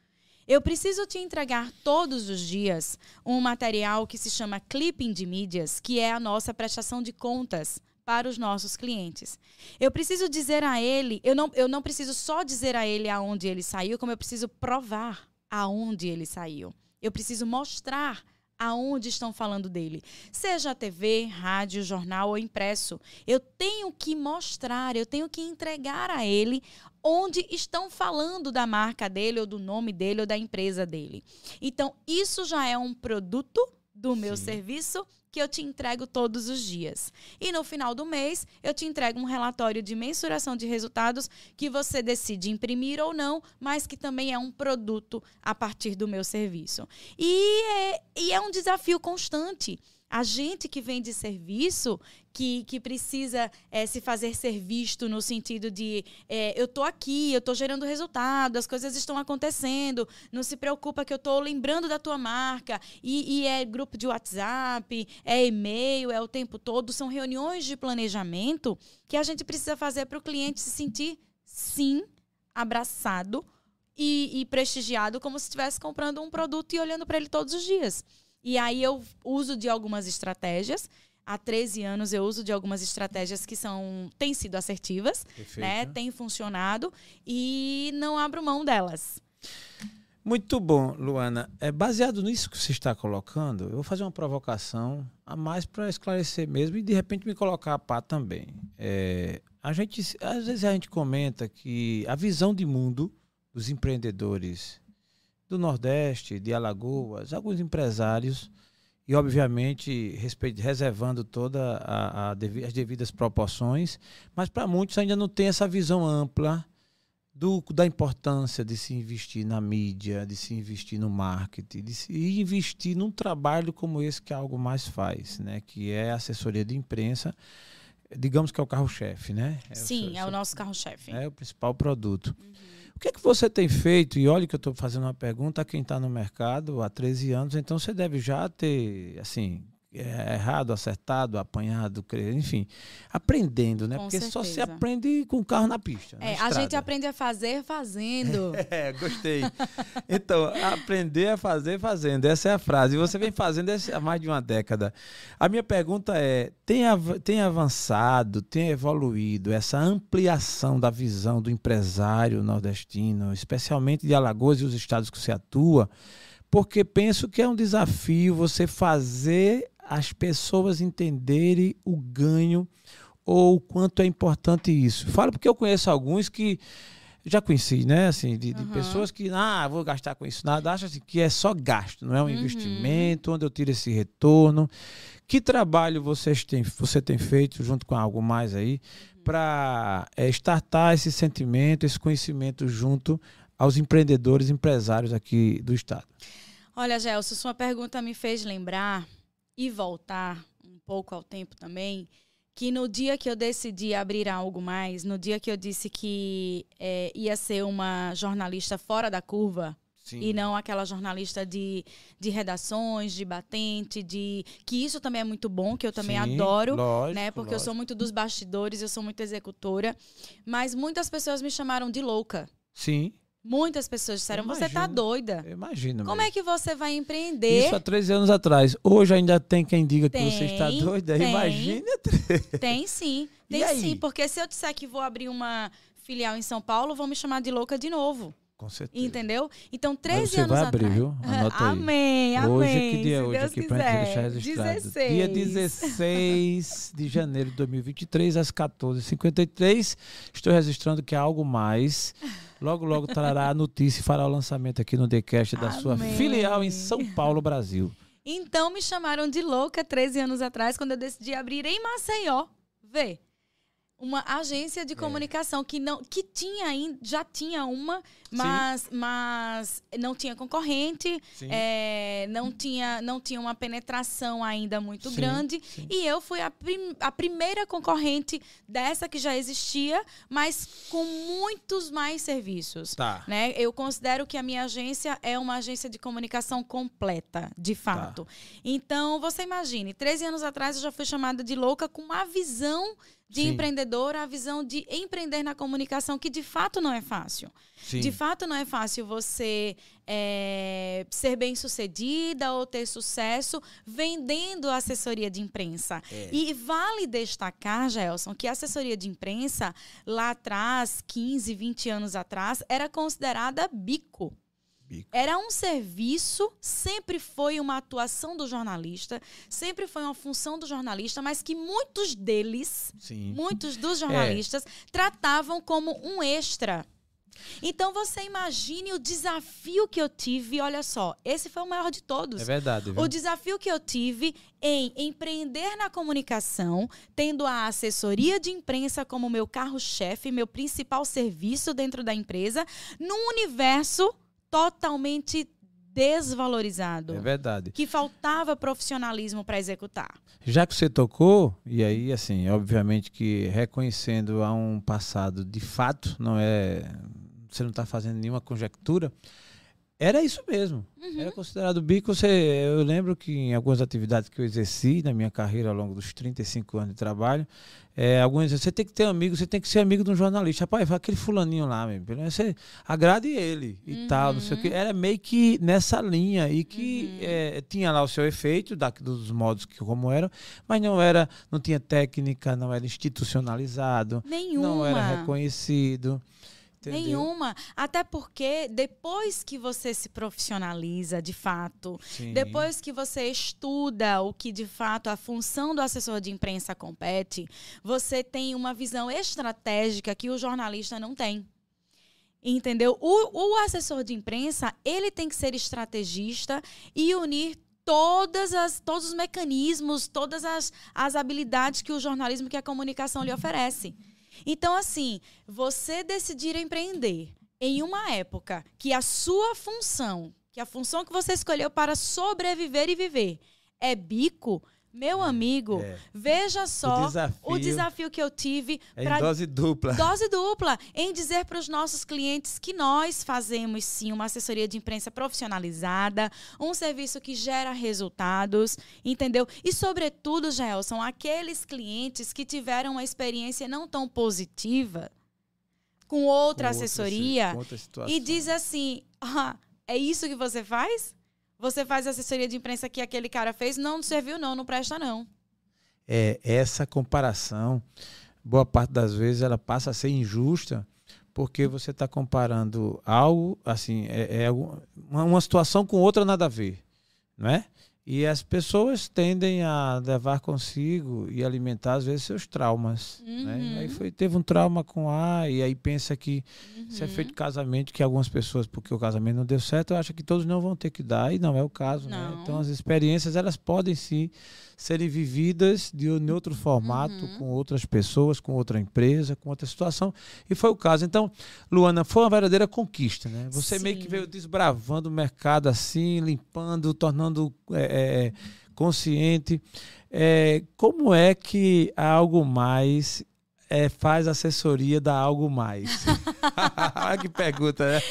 Eu preciso te entregar todos os dias um material que se chama Clipping de Mídias, que é a nossa prestação de contas para os nossos clientes. Eu preciso dizer a ele, eu não, eu não preciso só dizer a ele aonde ele saiu, como eu preciso provar aonde ele saiu. Eu preciso mostrar aonde estão falando dele. Seja TV, rádio, jornal ou impresso. Eu tenho que mostrar, eu tenho que entregar a ele onde estão falando da marca dele, ou do nome dele, ou da empresa dele. Então, isso já é um produto do meu Sim. serviço que eu te entrego todos os dias. E no final do mês, eu te entrego um relatório de mensuração de resultados que você decide imprimir ou não, mas que também é um produto a partir do meu serviço. E é, e é um desafio constante. A gente que vende serviço, que, que precisa é, se fazer ser visto no sentido de é, eu estou aqui, eu estou gerando resultado, as coisas estão acontecendo, não se preocupa que eu estou lembrando da tua marca. E, e, é grupo de WhatsApp, é e-mail, é o tempo todo, são reuniões de planejamento que a gente precisa fazer para o cliente se sentir, sim, abraçado e, e prestigiado, como se estivesse comprando um produto e olhando para ele todos os dias. E aí eu uso de algumas estratégias. Há 13 anos eu uso de algumas estratégias que são têm sido assertivas, Perfeito. né? Tem funcionado e não abro mão delas. Muito bom, Luana. É baseado nisso que você está colocando, eu vou fazer uma provocação a mais para esclarecer mesmo e de repente me colocar a pá também. É, a gente, às vezes a gente comenta que a visão de mundo dos empreendedores do Nordeste, de Alagoas, alguns empresários, e obviamente respeito, reservando todas as devidas proporções, mas para muitos ainda não tem essa visão ampla do, da importância de se investir na mídia, de se investir no marketing, de se investir num trabalho como esse que algo mais faz, né? que é a assessoria de imprensa, digamos que é o carro-chefe, né? É Sim, o, é o nosso carro-chefe. É o principal produto. Uhum. O que é que você tem feito? E olha que eu estou fazendo uma pergunta a quem está no mercado há 13 anos, então você deve já ter, assim, é, errado, acertado, apanhado, enfim, aprendendo, né? Com Porque certeza. só se aprende com o carro na pista. É, na a gente aprende a fazer fazendo. é, gostei. Então, aprender a fazer fazendo, essa é a frase. E você vem fazendo há mais de uma década. A minha pergunta é: tem, av tem avançado, tem evoluído essa ampliação da visão do empresário nordestino, especialmente de Alagoas e os estados que você atua? porque penso que é um desafio você fazer as pessoas entenderem o ganho ou o quanto é importante isso. Falo porque eu conheço alguns que já conheci, né, assim, de, de pessoas que, ah, vou gastar com isso nada, acham assim, que é só gasto, não é um uhum. investimento, onde eu tiro esse retorno. Que trabalho vocês têm, você tem feito junto com algo mais aí para é, startar esse sentimento, esse conhecimento junto aos empreendedores, empresários aqui do estado? Olha, Gelson, sua pergunta me fez lembrar e voltar um pouco ao tempo também, que no dia que eu decidi abrir algo mais, no dia que eu disse que é, ia ser uma jornalista fora da curva, Sim. E não aquela jornalista de, de redações, de batente, de. Que isso também é muito bom, que eu também Sim, adoro, lógico, né? Porque lógico. eu sou muito dos bastidores, eu sou muito executora. Mas muitas pessoas me chamaram de louca. Sim. Muitas pessoas disseram, imagino, você tá doida. Imagina. Como é que você vai empreender? Isso há 13 anos atrás. Hoje ainda tem quem diga tem, que você está doida. Tem, Imagina. Tem sim. Tem sim. Porque se eu disser que vou abrir uma filial em São Paulo, vão me chamar de louca de novo. Com certeza. Entendeu? Então, 13 você anos vai abrir, atrás. Viu? Anota aí. Amém, amém. Hoje, que dia é hoje Deus aqui, pra gente deixar registrado? 16. Dia 16 de janeiro de 2023, às 14h53. Estou registrando que há algo mais. Logo, logo trará a notícia e fará o lançamento aqui no TheCast da amém. sua filial em São Paulo, Brasil. Então, me chamaram de louca 13 anos atrás, quando eu decidi abrir em Maceió. Vê uma agência de é. comunicação é. que não que tinha já tinha uma mas mas não tinha concorrente é, não tinha não tinha uma penetração ainda muito sim, grande sim. e eu fui a, prim, a primeira concorrente dessa que já existia mas com muitos mais serviços tá. né eu considero que a minha agência é uma agência de comunicação completa de tá. fato tá. então você imagine 13 anos atrás eu já fui chamada de louca com uma visão de Sim. empreendedor a visão de empreender na comunicação, que de fato não é fácil. Sim. De fato não é fácil você é, ser bem sucedida ou ter sucesso vendendo assessoria de imprensa. É. E vale destacar, Gelson, que a assessoria de imprensa, lá atrás, 15, 20 anos atrás, era considerada bico bico. Era um serviço, sempre foi uma atuação do jornalista, sempre foi uma função do jornalista, mas que muitos deles, Sim. muitos dos é. jornalistas, é. tratavam como um extra. Então você imagine o desafio que eu tive, olha só, esse foi o maior de todos. É verdade. Viu? O desafio que eu tive em empreender na comunicação, tendo a assessoria de imprensa como meu carro-chefe, meu principal serviço dentro da empresa, num universo totalmente desvalorizado. É verdade. Que faltava profissionalismo para executar. Já que você tocou, e aí, assim, obviamente que reconhecendo a um passado de fato, não é. Você não está fazendo nenhuma conjectura. Era isso mesmo. Uhum. Era considerado bico. Você, eu lembro que em algumas atividades que eu exerci na minha carreira ao longo dos 35 anos de trabalho, é, alguns você tem que ter amigo, você tem que ser amigo de um jornalista. Rapaz, vai aquele fulaninho lá, mesmo. Você agrade ele e Uhum. tal, não sei o que. Era meio que nessa linha e que Uhum. é, tinha lá o seu efeito, da, dos modos que como eram, mas não era, não tinha técnica, não era institucionalizado, Nenhuma. não era reconhecido. Entendeu? Nenhuma. Até porque depois que você se profissionaliza de fato, Sim. depois que você estuda o que de fato a função do assessor de imprensa compete, você tem uma visão estratégica que o jornalista não tem. Entendeu? O, o assessor de imprensa, ele tem que ser estrategista e unir todas as, todos os mecanismos, todas as, as habilidades que o jornalismo, que a comunicação lhe oferece. Então, assim, você decidir empreender em uma época que a sua função, que a função que você escolheu para sobreviver e viver é bico, meu amigo, é. veja só o desafio, o desafio que eu tive é para em dose dupla. Dose dupla em dizer para os nossos clientes que nós fazemos sim uma assessoria de imprensa profissionalizada, um serviço que gera resultados, entendeu? E sobretudo, Gelson, aqueles clientes que tiveram uma experiência não tão positiva com outra Com assessoria com outra e diz assim: ah, é isso que você faz? Você faz a assessoria de imprensa que aquele cara fez? Não, serviu, não, não presta, não. é, essa comparação, boa parte das vezes, ela passa a ser injusta, porque você está comparando algo, assim, é, é uma situação com outra nada a ver, não é? E as pessoas tendem a levar consigo e alimentar, às vezes, seus traumas. Né? Uhum. Aí foi, teve um trauma com A, e aí pensa que se é Uhum. feito casamento, que algumas pessoas, porque o casamento não deu certo, acham que todos não vão ter que dar, e não é o caso. Né? Então, as experiências, elas podem sim serem vividas de em outro formato, Uhum. com outras pessoas, com outra empresa, com outra situação. E foi o caso. Então, Luana, foi uma verdadeira conquista, né? Você meio que Sim. veio desbravando o mercado assim, limpando, tornando é, é, consciente. É, como é que Algo Mais é, faz assessoria da Algo Mais? Que pergunta, né?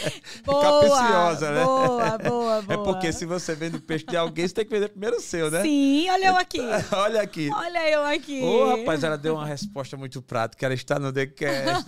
Boa, capiciosa, né? Boa, boa, boa. É porque se você vende o peixe de alguém, você tem que vender primeiro o seu, né? Sim, olha eu aqui. Olha aqui. Olha eu aqui. Ô, rapaz, ela deu uma resposta muito prática. Ela está no TheCast.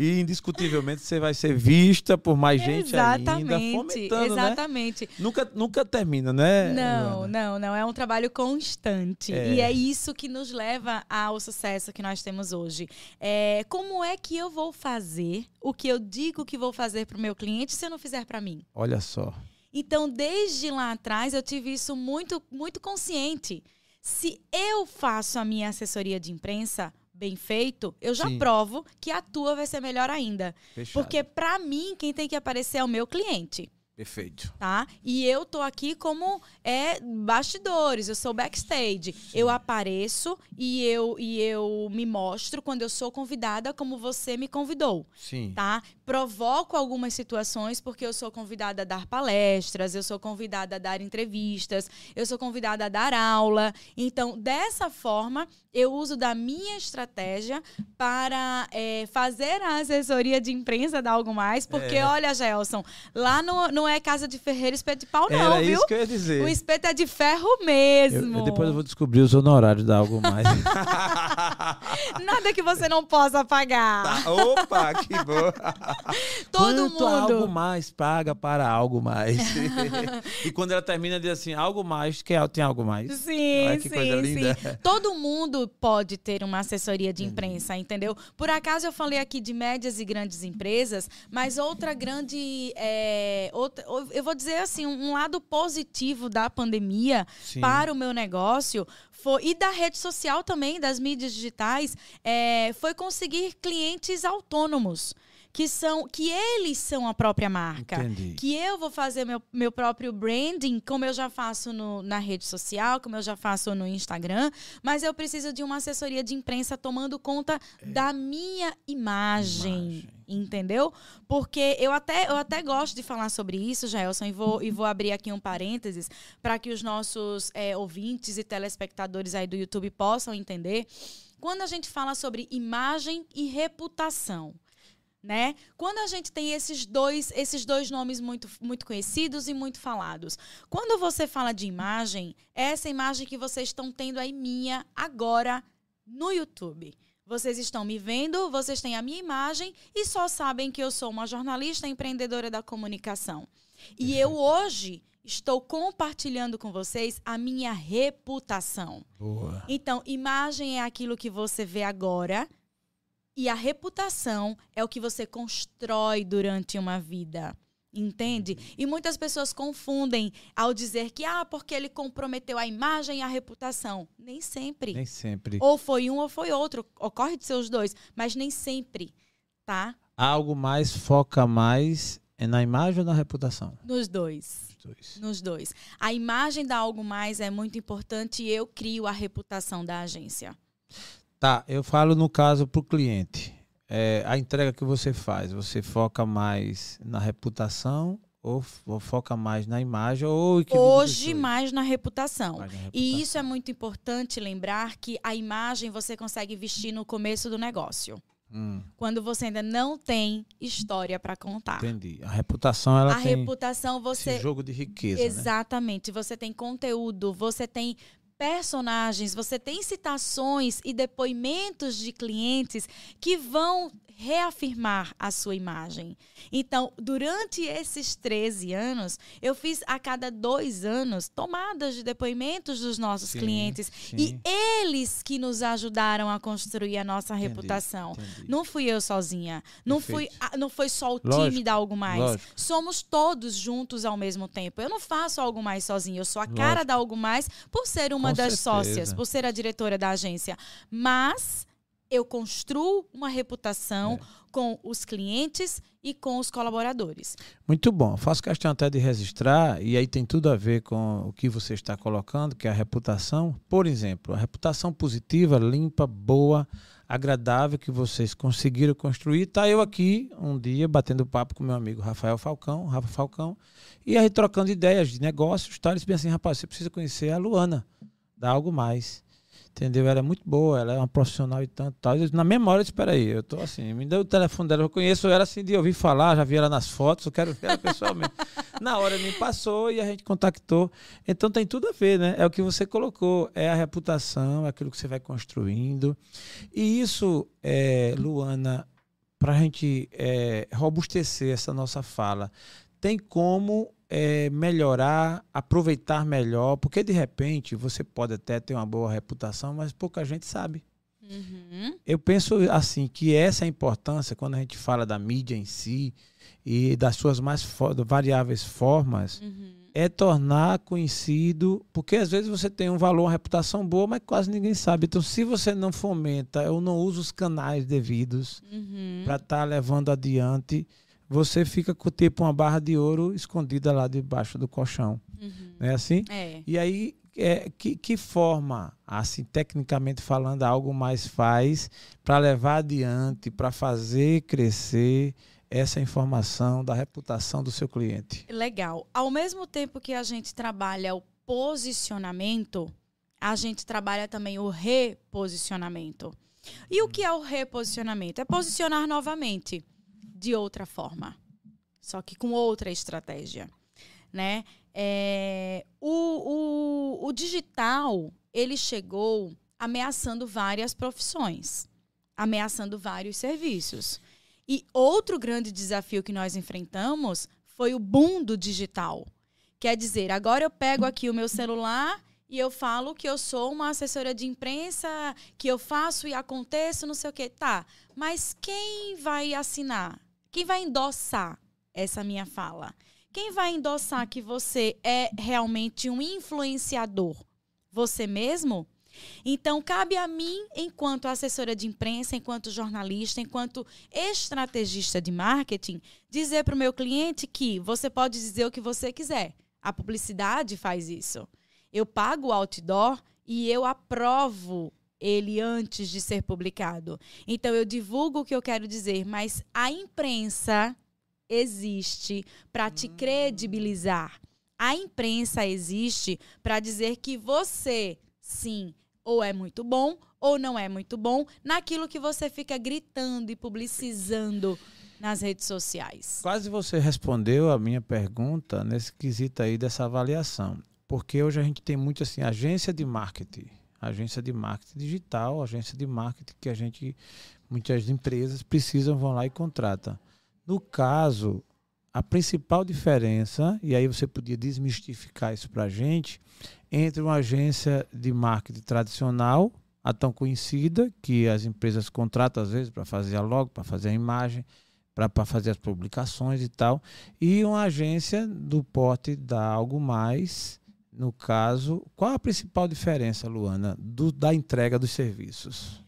e indiscutivelmente você vai ser vista por mais gente ainda, Exatamente, fomentando, né? exatamente. Nunca, nunca termina, né? Não, não, não. É um trabalho constante. É. E é isso que nos leva ao sucesso que nós temos hoje. É, como é que eu vou fazer o que eu digo que vou fazer para o meu cliente se eu não fizer para mim? Olha só. Então, desde lá atrás, eu tive isso muito, muito consciente. Se eu faço a minha assessoria de imprensa bem feito, eu já Sim. provo que a tua vai ser melhor ainda. Fechado. Porque, para mim, quem tem que aparecer é o meu cliente. Perfeito. tá? E eu tô aqui como é bastidores, eu sou backstage. Eu apareço e eu e eu me mostro quando eu sou convidada como você me convidou, Sim. tá? Provoco algumas situações porque eu sou convidada a dar palestras, eu sou convidada a dar entrevistas, eu sou convidada a dar aula. Então, dessa forma, eu uso da minha estratégia para é, fazer a assessoria de imprensa da Algo Mais, porque, É. olha, Gelson, lá no, não é casa de ferreira espeto de pau, não, Era viu? isso que eu ia dizer. O espeto é de ferro Eu- mesmo. eu- depois eu vou descobrir os honorários da Algo Mais. Nada que você não possa pagar. Tá, Opa, que bom. Todo Quanto algo mundo. mais paga para algo mais. e quando ela termina, diz assim, algo mais, que tem algo mais. Sim, Olha que sim, coisa linda. sim. Todo mundo pode ter uma assessoria de imprensa, entendeu? Por acaso eu falei aqui de médias e grandes empresas, mas outra grande. é, outra, eu vou dizer assim, um lado positivo da pandemia Sim. para o meu negócio foi, e da rede social também, das mídias digitais, é, foi conseguir clientes autônomos. Que são que eles são a própria marca. Entendi. Que eu vou fazer meu, meu próprio branding, como eu já faço no, na rede social, como eu já faço no Instagram, mas eu preciso de uma assessoria de imprensa tomando conta da minha imagem. Imagem. Entendeu? Porque eu até, eu até gosto de falar sobre isso, Jaelson, e vou, e vou abrir aqui um parênteses para que os nossos é, ouvintes e telespectadores aí do YouTube possam entender. Quando a gente fala sobre imagem e reputação, né? Quando a gente tem esses dois, esses dois nomes muito, muito conhecidos e muito falados. Quando você fala de imagem, é essa imagem que vocês estão tendo aí minha agora no YouTube. Vocês estão me vendo, vocês têm a minha imagem e só sabem que eu sou uma jornalista empreendedora da comunicação. E eu hoje estou compartilhando com vocês a minha reputação. Boa. Então, imagem é aquilo que você vê agora e a reputação é o que você constrói durante uma vida. Entende? E muitas pessoas confundem ao dizer que, ah, porque ele comprometeu a imagem e a reputação. Nem sempre. Nem sempre. Ou foi um ou foi outro. Ocorre de ser os dois, mas nem sempre, tá? Algo mais foca mais é na imagem ou na reputação? Nos dois. Os dois. Nos dois. A imagem da algo mais é muito importante e eu crio a reputação da agência. Tá, eu falo no caso para o cliente. É, a entrega que você faz, você foca mais na reputação ou, ou foca mais na imagem ou Hoje, mais na reputação. Mais na E reputação. isso é muito importante lembrar que a imagem você consegue vestir no começo do negócio. Hum, Quando você ainda não tem história para contar. entendi. A reputação ela a tem reputação você esse jogo de riqueza, né? Exatamente. Você tem conteúdo, você tem personagens, você tem citações e depoimentos de clientes que vão reafirmar a sua imagem. Então, durante esses 13 anos, eu fiz a cada dois anos tomadas de depoimentos dos nossos Sim, clientes. sim. E eles que nos ajudaram a construir a nossa Entendi, reputação. entendi. Não fui eu sozinha. Não, fui, Perfeito. não foi só o Lógico, time da Algo Mais. lógico. Somos todos juntos ao mesmo tempo. Eu não faço Algo Mais sozinha. Eu sou a cara Lógico. da Algo Mais por ser uma Com das certeza. sócias, por ser a diretora da agência. Mas eu construo uma reputação É. com os clientes e com os colaboradores. Muito bom. Faço questão até de registrar, e aí tem tudo a ver com o que você está colocando, que é a reputação. Por exemplo, a reputação positiva, limpa, boa, agradável que vocês conseguiram construir. Tá eu aqui um dia batendo papo com meu amigo Rafael Falcão, Rafa Falcão, e aí trocando ideias de negócios, tá? Ele disse bem assim, rapaz, você precisa conhecer a Luana, dá algo mais. Entendeu? Ela é muito boa, ela é uma profissional e tanto. Tal. Eu Na mesma hora, espera aí, eu tô assim, me deu o telefone dela, eu conheço ela assim de ouvir falar, já vi ela nas fotos, eu quero ver ela pessoalmente. Na hora me passou e a gente contactou. Então tem tudo a ver, né? É o que você colocou, é a reputação, é aquilo que você vai construindo. E isso, é, Luana, para a gente é, robustecer essa nossa fala, tem como é, melhorar, aproveitar melhor, porque de repente você pode até ter uma boa reputação, mas pouca gente sabe. Uhum. Eu penso assim que essa é a importância quando a gente fala da mídia em si e das suas mais fo- variáveis formas, Uhum. é tornar conhecido, porque às vezes você tem um valor, uma reputação boa, mas quase ninguém sabe. Então, se você não fomenta ou não usa os canais devidos Uhum. para estar levando adiante, você fica com tipo uma barra de ouro escondida lá debaixo do colchão. Uhum. Não é assim? É. E aí, é, que, que forma, assim, tecnicamente falando, algo mais faz para levar adiante, para fazer crescer essa informação da reputação do seu cliente? Legal. Ao mesmo tempo que a gente trabalha o posicionamento, a gente trabalha também o reposicionamento. E o que é o reposicionamento? É posicionar novamente de outra forma, só que com outra estratégia, né? É, o, o, o digital ele chegou ameaçando várias profissões, ameaçando vários serviços. E outro grande desafio que nós enfrentamos foi o boom do digital. Quer dizer, agora eu pego aqui o meu celular e eu falo que eu sou uma assessora de imprensa, que eu faço e aconteço, não sei o quê. Tá, mas quem vai assinar? Quem vai endossar essa minha fala? Quem vai endossar que você é realmente um influenciador? Você mesmo? Então, cabe a mim, enquanto assessora de imprensa, enquanto jornalista, enquanto estrategista de marketing, dizer para o meu cliente que você pode dizer o que você quiser. A publicidade faz isso. Eu pago o outdoor e eu aprovo ele antes de ser publicado. Então, eu divulgo o que eu quero dizer, mas a imprensa existe para te hum. credibilizar. A imprensa existe para dizer que você, sim, ou é muito bom ou não é muito bom naquilo que você fica gritando e publicizando nas redes sociais. Quase você respondeu a minha pergunta nesse quesito aí dessa avaliação. Porque hoje a gente tem muito assim, agência de marketing, agência de marketing digital, agência de marketing que a gente, muitas empresas precisam, vão lá e contratam. No caso, a principal diferença, e aí você podia desmistificar isso para a gente, entre uma agência de marketing tradicional, a tão conhecida, que as empresas contratam às vezes para fazer a logo, para fazer a imagem, para fazer as publicações e tal, e uma agência do porte da algo mais, no caso, qual a principal diferença, Luana, do, da entrega dos serviços?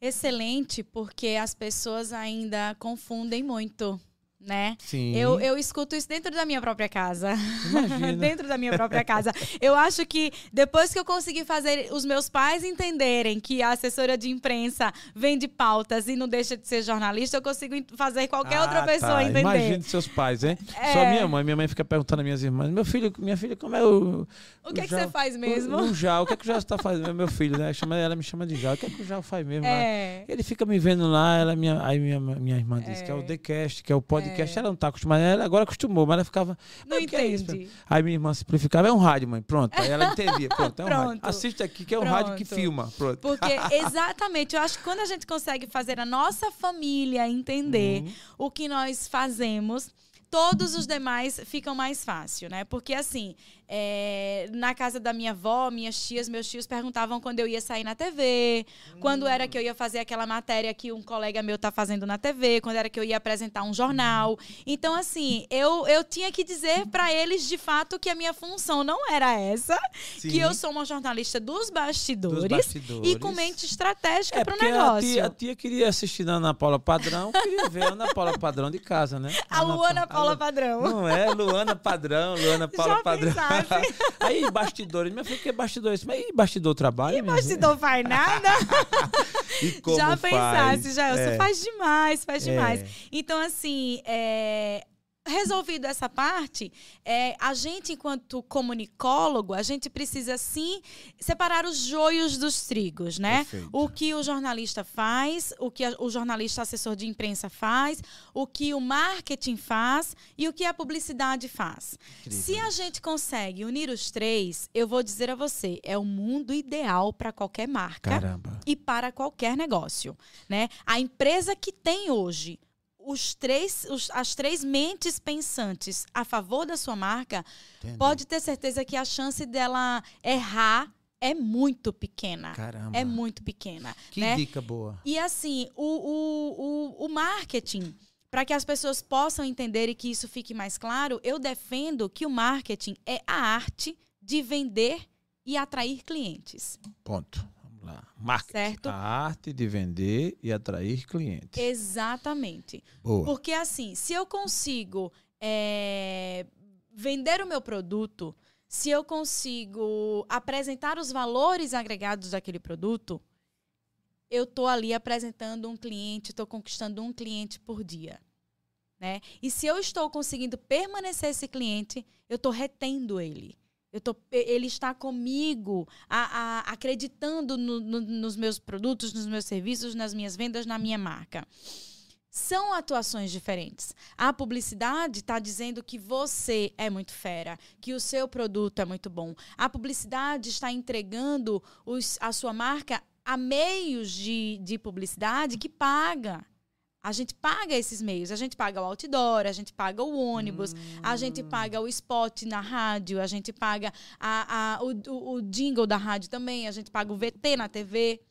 Excelente, porque as pessoas ainda confundem muito né? Sim. Eu, eu escuto isso dentro da minha própria casa. Imagina. dentro da minha própria casa. Eu acho que depois que eu consegui fazer os meus pais entenderem que a assessora de imprensa vende pautas e não deixa de ser jornalista, eu consigo fazer qualquer ah, outra pessoa tá. entender. Imagine seus pais, hein? É... Só minha mãe. Minha mãe fica perguntando às minhas irmãs: meu filho, minha filha, como é o. O que, o é que você faz mesmo? O, o Jal, o que é que o Jal está fazendo? Meu filho, né? Chama, ela me chama de Jal. O que é que o Jal faz mesmo? É... Ele fica me vendo lá, ela, minha, aí minha, minha irmã diz é... que é o TheCast, que é o podcast. É. Ela não está acostumada, ela agora acostumou, mas ela ficava. Não entendi. É aí minha irmã simplificava, é um rádio, mãe. Pronto. Aí ela entendia. Pronto, é um Pronto. rádio. Assiste aqui, que é um Pronto. rádio que filma. Pronto. Porque, exatamente, eu acho que quando a gente consegue fazer a nossa família entender uhum. o que nós fazemos todos os demais ficam mais fácil, né? Porque assim, é, na casa da minha avó, minhas tias, meus tios perguntavam quando eu ia sair na TV, hum. quando era que eu ia fazer aquela matéria que um colega meu tá fazendo na TV, quando era que eu ia apresentar um jornal. Então, assim, eu, eu tinha que dizer para eles de fato que a minha função não era essa, Sim. que eu sou uma jornalista dos bastidores, dos bastidores. e com mente estratégica é, para o negócio. A tia, a tia, queria assistir a Ana Paula Padrão, queria ver a Ana Paula Padrão de casa, né? A Luana Paula Padrão. Não é, Luana Padrão, Luana Paula Já Padrão. Aí, bastidores. Minha filha, que é bastidores? Mas e bastidor trabalha? E bastidor faz nada? e como já faz? pensasse, já, é. faz demais, faz é. demais. Então, assim, é, resolvido essa parte, é, a gente, enquanto comunicólogo, a gente precisa sim separar os joios dos trigos, né? Perfeito. O que o jornalista faz, o que a, o jornalista assessor de imprensa faz, o que o marketing faz e o que a publicidade faz. Incrível. Se a gente consegue unir os três, eu vou dizer a você, é o mundo ideal para qualquer marca Caramba. e para qualquer negócio, né? A empresa que tem hoje os três, os, as três mentes pensantes a favor da sua marca, Entendi. pode ter certeza que a chance dela errar é muito pequena. Caramba. É muito pequena. Que né? dica boa. E assim, o, o, o, o marketing, para que as pessoas possam entender e que isso fique mais claro, eu defendo que o marketing é a arte de vender e atrair clientes. Ponto lá. Marketing. Certo? A arte de vender e atrair clientes. Exatamente. Boa. Porque assim, se eu consigo é, vender o meu produto, se eu consigo apresentar os valores agregados daquele produto, eu estou ali apresentando um cliente, estou conquistando um cliente por dia. Né? E se eu estou conseguindo permanecer esse cliente, eu estou retendo ele. Eu tô, ele está comigo, a, a, acreditando no, no, nos meus produtos, nos meus serviços, nas minhas vendas, na minha marca. São atuações diferentes. A publicidade está dizendo que você é muito fera, que o seu produto é muito bom. A publicidade está entregando os, a sua marca a meios de, de publicidade que paga. A gente paga esses meios, a gente paga o outdoor, a gente paga o ônibus, hum. a gente hum. paga o spot na rádio, a gente paga a, a, o, o, o jingle da rádio também, a gente paga o VT na TV,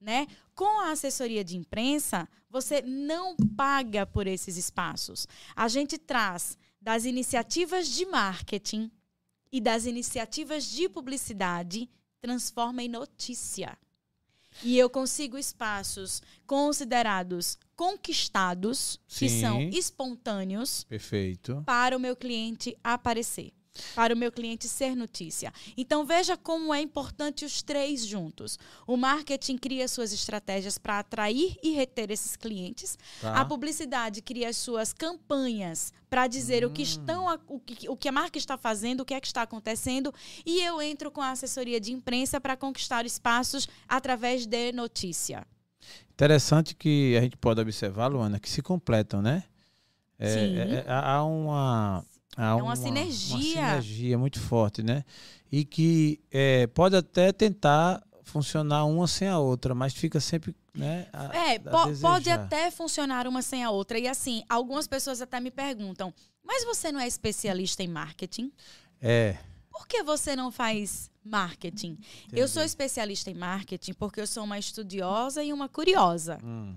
né? Com a assessoria de imprensa, você não paga por esses espaços. A gente traz das iniciativas de marketing e das iniciativas de publicidade transforma em notícia. E eu consigo espaços considerados conquistados, Sim. que são espontâneos, Perfeito. para o meu cliente aparecer para o meu cliente ser notícia. Então veja como é importante os três juntos. O marketing cria suas estratégias para atrair e reter esses clientes. Tá. A publicidade cria as suas campanhas para dizer hum. o que hum. estão o que, o que a marca está fazendo, o que é que está acontecendo, e eu entro com a assessoria de imprensa para conquistar espaços através de notícia. Interessante que a gente pode observar, Luana, que se completam, né? É, Sim. É, é há uma Há é uma, sinergia. Uma sinergia muito forte, né? E que é, pode até tentar funcionar uma sem a outra, mas fica sempre, né? A, é, po pode até funcionar uma sem a outra. E assim, algumas pessoas até me perguntam, mas você não é especialista em marketing? É. Por que você não faz marketing? Entendi. Eu sou especialista em marketing porque eu sou uma estudiosa e uma curiosa. Hum.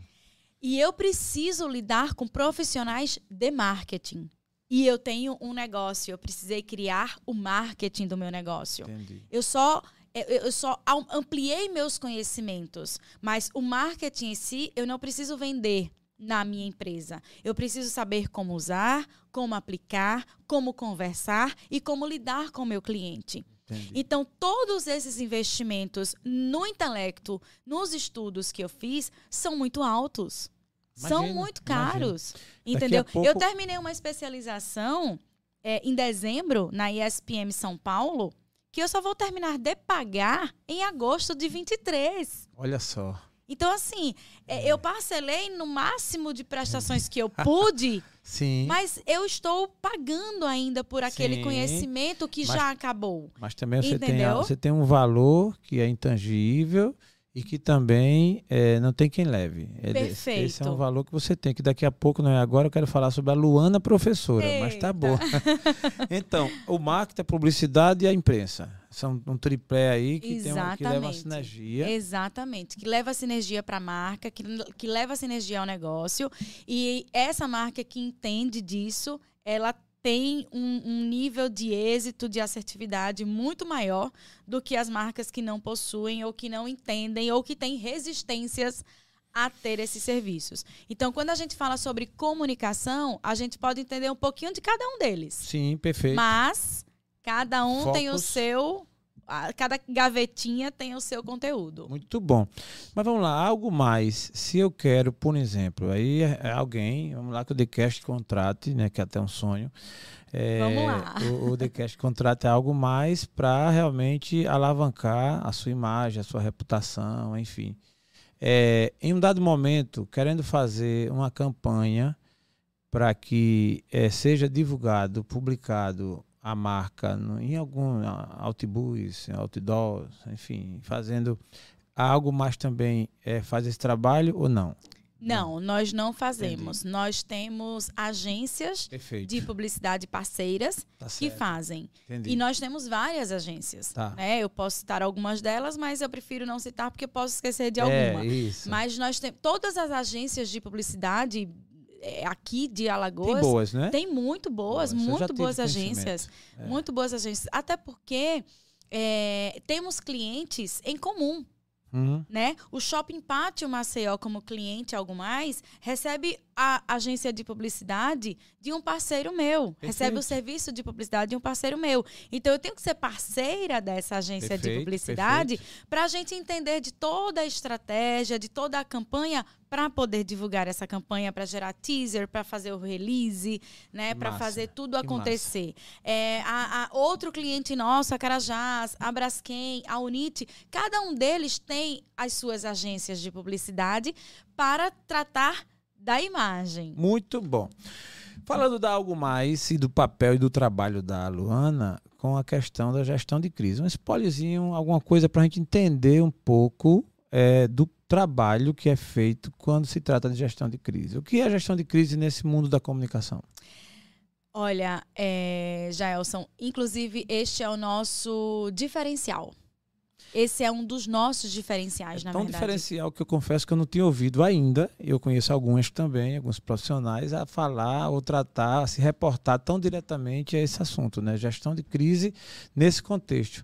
E eu preciso lidar com profissionais de marketing. E eu tenho um negócio, eu precisei criar o marketing do meu negócio. Entendi. Eu só eu só ampliei meus conhecimentos, mas o marketing em si eu não preciso vender na minha empresa. Eu preciso saber como usar, como aplicar, como conversar e como lidar com o meu cliente. Entendi. Então, todos esses investimentos no intelecto, nos estudos que eu fiz, são muito altos. Imagina, são muito caros. Imagina. Entendeu? Pouco... Eu terminei uma especialização é, em dezembro na ISPM São Paulo, que eu só vou terminar de pagar em agosto de 23. Olha só. Então, assim, é, eu parcelei no máximo de prestações que eu pude. Sim. Mas eu estou pagando ainda por aquele Sim, conhecimento que mas, já acabou. Mas também você tem, você tem um valor que é intangível e que também é, não tem quem leve. Perfeito. Esse é um valor que você tem, que daqui a pouco, não é agora, eu quero falar sobre a Luana professora, Eita. mas tá bom. então, o marketing, a publicidade e a imprensa. São um triplé aí que, tem um, que leva a sinergia. Exatamente. Que leva a sinergia para a marca, que, que leva a sinergia ao negócio. E essa marca que entende disso, ela tem um, um, nível de êxito, de assertividade muito maior do que as marcas que não possuem ou que não entendem ou que têm resistências a ter esses serviços. Então, quando a gente fala sobre comunicação, a gente pode entender um pouquinho de cada um deles. Sim, perfeito. Mas cada um Focus. tem o seu cada gavetinha tem o seu conteúdo. Muito bom. Mas vamos lá, algo mais. Se eu quero, por exemplo, aí é alguém, vamos lá que o TheCast contrate, né, que é até um sonho. É, vamos lá. O, o TheCast contrata algo mais para realmente alavancar a sua imagem, a sua reputação, enfim. É, em um dado momento, querendo fazer uma campanha para que é, seja divulgado, publicado a marca em algum outbus, outdoors, enfim, fazendo algo mais também é, faz esse trabalho ou não? Não, nós não fazemos. Entendi. Nós temos agências Perfeito. de publicidade parceiras tá que fazem. Entendi. E nós temos várias agências. Tá. Né? Eu posso citar algumas delas, mas eu prefiro não citar porque posso esquecer de é, alguma. É, isso. Mas nós temos todas as agências de publicidade aqui de Alagoas. Tem boas, né? Tem muito boas, boas. muito boas agências. É. Muito boas agências. Até porque é, temos clientes em comum. Uhum. Né? O Shopping Pátio Maceió, como cliente algo mais, recebe a agência de publicidade de um parceiro meu. Perfeito. Recebe o serviço de publicidade de um parceiro meu. Então, eu tenho que ser parceira dessa agência perfeito, de publicidade para a gente entender de toda a estratégia, de toda a campanha para poder divulgar essa campanha, para gerar teaser, para fazer o release, né, para fazer tudo acontecer. É, a, a, outro cliente nosso, a Carajás, a Braskem, a Unite, cada um deles tem as suas agências de publicidade para tratar da imagem. Muito bom. Falando da algo mais e do papel e do trabalho da Luana com a questão da gestão de crise. Um spoilerzinho, alguma coisa para a gente entender um pouco é, do trabalho que é feito quando se trata de gestão de crise. O que é gestão de crise nesse mundo da comunicação? Olha, é, Jaelson, inclusive este é o nosso diferencial. Esse é um dos nossos diferenciais, é na tão verdade. diferencial que eu confesso que eu não tinha ouvido ainda. Eu conheço alguns também, alguns profissionais, a falar ou tratar, a se reportar tão diretamente a esse assunto, né? Gestão de crise nesse contexto.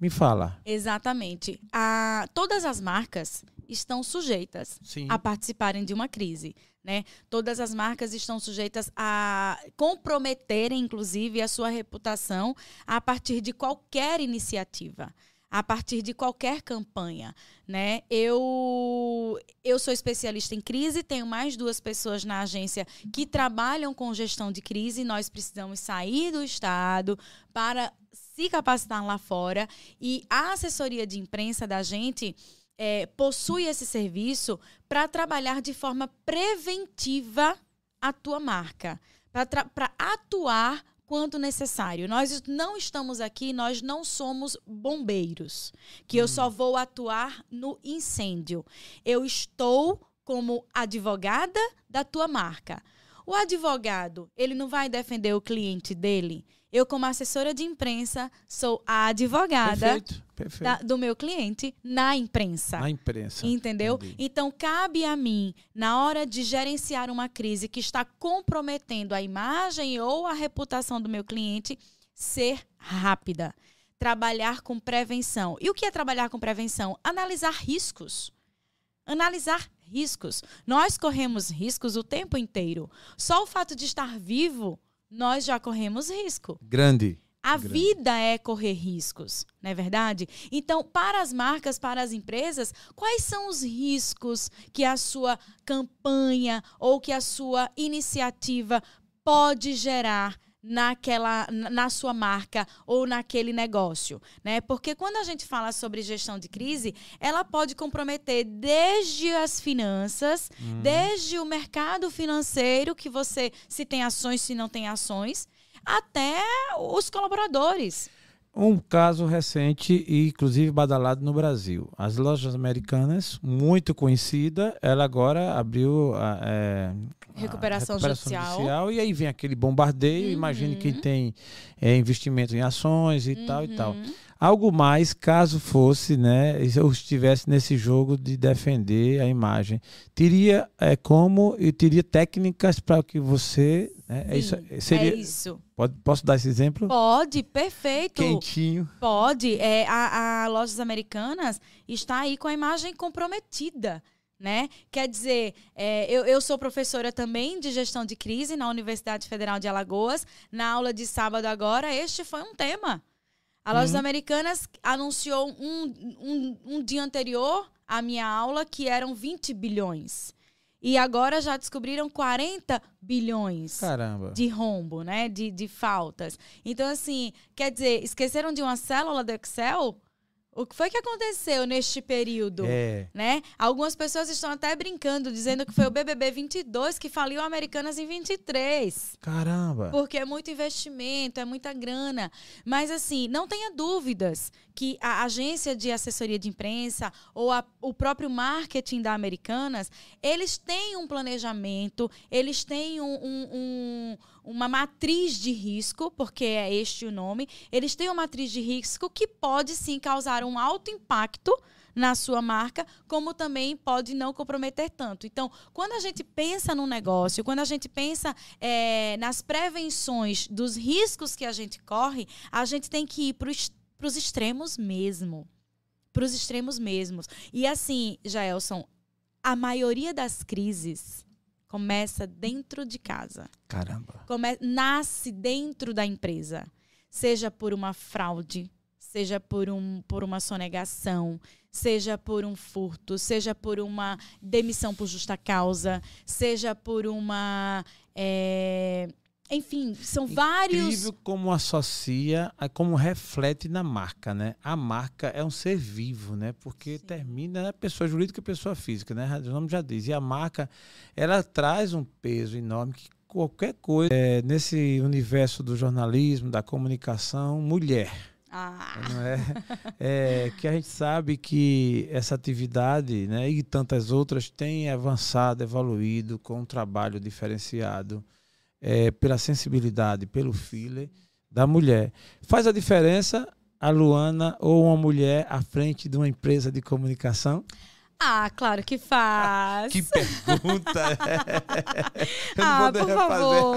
Me fala. Exatamente. A, todas as marcas estão sujeitas Sim. a participarem de uma crise. Né? Todas as marcas estão sujeitas a comprometerem, inclusive, a sua reputação a partir de qualquer iniciativa, a partir de qualquer campanha. Né? Eu, eu sou especialista em crise, tenho mais duas pessoas na agência que trabalham com gestão de crise. Nós precisamos sair do Estado para se capacitar lá fora. E a assessoria de imprensa da gente é, possui esse serviço para trabalhar de forma preventiva a tua marca, para atuar quando necessário. Nós não estamos aqui, nós não somos bombeiros, que eu só vou atuar no incêndio. Eu estou como advogada da tua marca. O advogado, ele não vai defender o cliente dele? Eu, como assessora de imprensa, sou a advogada Perfeito, perfeito. da- do meu cliente na imprensa. Na imprensa. Entendeu? Entendi. Então, cabe a mim, na hora de gerenciar uma crise que está comprometendo a imagem ou a reputação do meu cliente, ser rápida. Trabalhar com prevenção. E o que é trabalhar com prevenção? Analisar riscos. Analisar riscos. Nós corremos riscos o tempo inteiro. Só o fato de estar vivo, nós já corremos risco. Grande. A Grande. vida é correr riscos, não é verdade? Então, para as marcas, para as empresas, quais são os riscos que a sua campanha ou que a sua iniciativa pode gerar naquela na sua marca ou naquele negócio, né? Porque quando a gente fala sobre gestão de crise, ela pode comprometer desde as finanças, desde o mercado financeiro que você se tem ações, se não tem ações, até os colaboradores. Um caso recente e inclusive badalado no Brasil. As lojas americanas, muito conhecida, ela agora abriu a, é, a Recuperação judicial. e aí vem aquele bombardeio. Uhum. Imagine quem tem é, investimento em ações e tal e tal. Algo mais, caso fosse, né, eu estivesse nesse jogo de defender a imagem, teria é, como e teria técnicas para que você, né, é isso, Sim, seria, É isso. Pode, posso dar esse exemplo? Pode, perfeito. Quentinho. Pode. É, a, a Lojas Americanas está aí com a imagem comprometida. Né? Quer dizer, é, eu, eu sou professora também de gestão de crise na Universidade Federal de Alagoas. Na aula de sábado agora, este foi um tema. A Lojas Uhum. Americanas anunciou um, um, um dia anterior à minha aula que eram 20 bilhões. E agora já descobriram 40 bilhões Caramba. de rombo, né? De, de faltas. Então, assim, quer dizer, esqueceram de uma célula do Excel? O que foi que aconteceu neste período? É. Né? Algumas pessoas estão até brincando, dizendo que foi o BBB 22 que faliu Americanas em 23. Caramba. Porque é muito investimento, é muita grana. Mas, assim, não tenha dúvidas que a agência de assessoria de imprensa ou a- o próprio marketing da Americanas, eles têm um planejamento, eles têm um- um- um- uma matriz de risco, porque é este o nome, eles têm uma matriz de risco que pode sim causar um alto impacto na sua marca, como também pode não comprometer tanto. Então, quando a gente pensa no negócio, quando a gente pensa é, nas prevenções dos riscos que a gente corre, a gente tem que ir para os extremos mesmo. Para os extremos mesmos. E assim, Jaelson, a maioria das crises começa dentro de casa Caramba. come- nasce dentro da empresa, seja por uma fraude, seja por, um, por uma sonegação, seja por um furto, seja por uma demissão por justa causa, seja por uma. é, enfim, são vários. Incrível como associa, como reflete na marca, né? A marca é um ser vivo, né? Porque Sim. termina é pessoa jurídica e pessoa física, né? O nome já diz. E a marca, ela traz um peso enorme que qualquer coisa é, nesse universo do jornalismo, da comunicação, mulher. Ah, não é? É, que a gente sabe que essa atividade né, e tantas outras têm avançado, evoluído com um trabalho diferenciado é, pela sensibilidade, pelo feeling da mulher. Faz a diferença a Luana ou uma mulher à frente de uma empresa de comunicação? Ah, claro que faz. Que pergunta! Eu ah, por favor.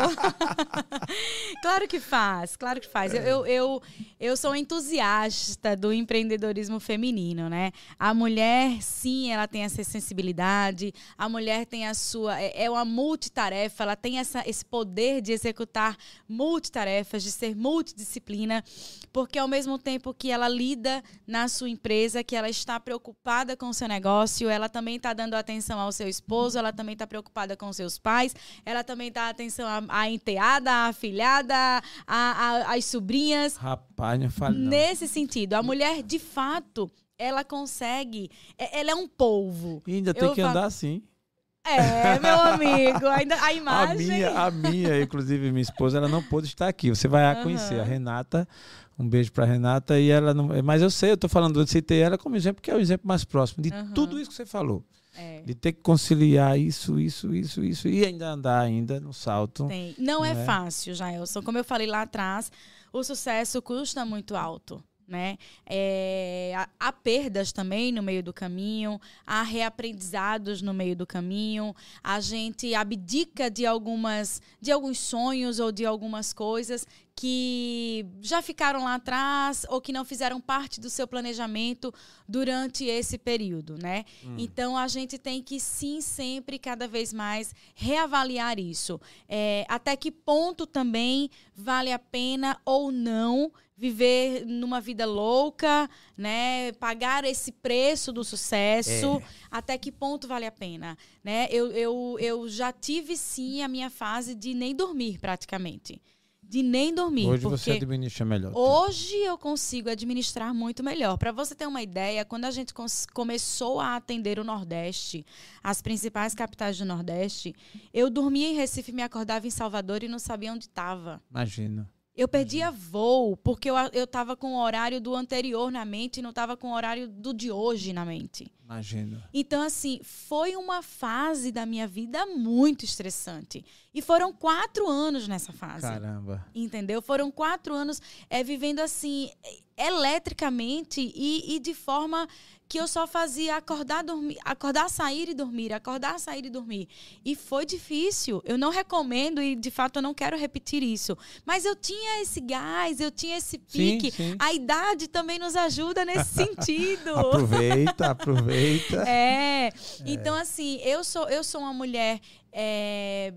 claro que faz, claro que faz. Eu, eu, eu, eu sou entusiasta do empreendedorismo feminino, né? A mulher, sim, ela tem essa sensibilidade, a mulher tem a sua. É, é uma multitarefa, ela tem essa, esse poder de executar multitarefas, de ser multidisciplina, porque ao mesmo tempo que ela lida na sua empresa, que ela está preocupada com o seu negócio, negócio, ela também está dando atenção ao seu esposo, ela também está preocupada com seus pais, ela também está atenção à, à enteada, à afilhada, à, às sobrinhas. Rapaz, não fale não. Nesse sentido, a mulher, de fato, ela consegue. É, ela é um polvo. E ainda tem Eu que falo, andar assim. É, meu amigo, ainda a imagem. A minha, a minha, inclusive minha esposa, ela não pôde estar aqui. Você vai a conhecer a Renata. Um beijo para Renata e ela não, mas eu sei, eu tô falando, eu citei ela como exemplo que é o exemplo mais próximo de uhum. tudo isso que você falou. É. De ter que conciliar isso, isso, isso, isso e ainda andar ainda no salto. Tem. Não, é, é fácil, Jaelson. Como eu falei lá atrás, o sucesso custa muito alto né? É, há, há, perdas também no meio do caminho, há reaprendizados no meio do caminho, a gente abdica de algumas de alguns sonhos ou de algumas coisas que já ficaram lá atrás ou que não fizeram parte do seu planejamento durante esse período, né? Hum. Então a gente tem que sim sempre cada vez mais reavaliar isso, é, até que ponto também vale a pena ou não viver numa vida louca, né? Pagar esse preço do sucesso, é. até que ponto vale a pena, né? Eu, eu, eu já tive sim a minha fase de nem dormir praticamente. De nem dormir. Hoje você administra melhor. Hoje eu consigo administrar muito melhor. Para você ter uma ideia, quando a gente começou a atender o Nordeste, as principais capitais do Nordeste, eu dormia em Recife, me acordava em Salvador e não sabia onde estava. Imagina. Eu perdia voo, porque eu, eu tava com o horário do anterior na mente e não tava com o horário do de hoje na mente. Imagina. Então, assim, foi uma fase da minha vida muito estressante. E foram quatro anos nessa fase. Caramba. Entendeu? Foram quatro anos é, vivendo assim, eletricamente e, e de forma que eu só fazia acordar, dormir, acordar, sair e dormir, acordar, sair e dormir. E foi difícil. Eu não recomendo e de fato eu não quero repetir isso. Mas eu tinha esse gás, eu tinha esse pique. Sim, sim. A idade também nos ajuda nesse sentido. aproveita, aproveita. É. é. Então assim, eu sou eu sou uma mulher é,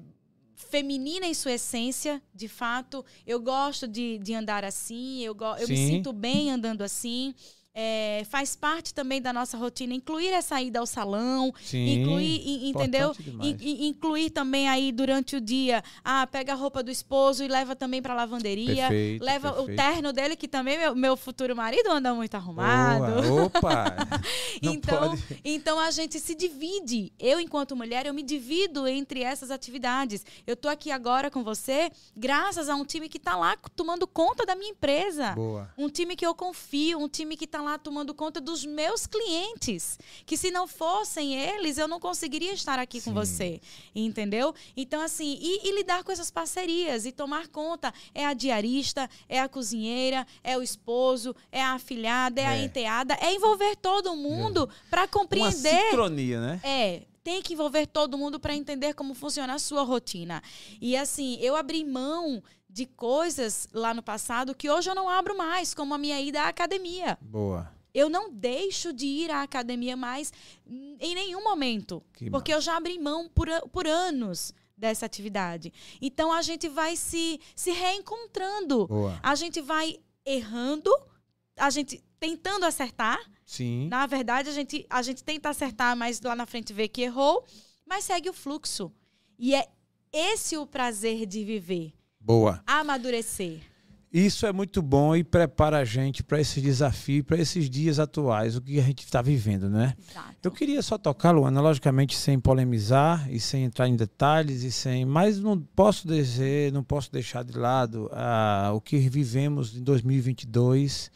feminina em sua essência, de fato. Eu gosto de, de andar assim, eu, go, eu me sinto bem andando assim. É, faz parte também da nossa rotina incluir essa ida ao salão, Sim, incluir, entendeu? In, incluir também aí durante o dia, ah, pega a roupa do esposo e leva também para lavanderia, perfeito, leva perfeito. o terno dele que também meu, meu futuro marido anda muito arrumado. Boa, opa. então, pode. então a gente se divide. Eu enquanto mulher, eu me divido entre essas atividades. Eu tô aqui agora com você graças a um time que está lá tomando conta da minha empresa. Boa. Um time que eu confio, um time que está lá tomando conta dos meus clientes. Que se não fossem eles, eu não conseguiria estar aqui Sim. com você. Entendeu? Então, assim, e, e, lidar com essas parcerias e tomar conta. É a diarista, é a cozinheira, é o esposo, é a afilhada, é, é. a enteada. É envolver todo mundo é. para compreender. Uma sincronia, né? É tem que envolver todo mundo para entender como funciona a sua rotina. E assim, eu abri mão de coisas lá no passado que hoje eu não abro mais, como a minha ida à academia. Boa. Eu não deixo de ir à academia mais em nenhum momento, que porque massa. eu já abri mão por, por anos dessa atividade. Então a gente vai se, se reencontrando. Boa. A gente vai errando, a gente tentando acertar. Sim. Na verdade, a gente, a gente tenta acertar, mas lá na frente vê que errou, mas segue o fluxo. E é esse o prazer de viver. Boa. Amadurecer. Isso é muito bom e prepara a gente para esse desafio, para esses dias atuais, o que a gente está vivendo, né? Exato. Eu queria só tocar, Luana, logicamente sem polemizar e sem entrar em detalhes e sem, mas não posso dizer, não posso deixar de lado ah, o que vivemos em 2022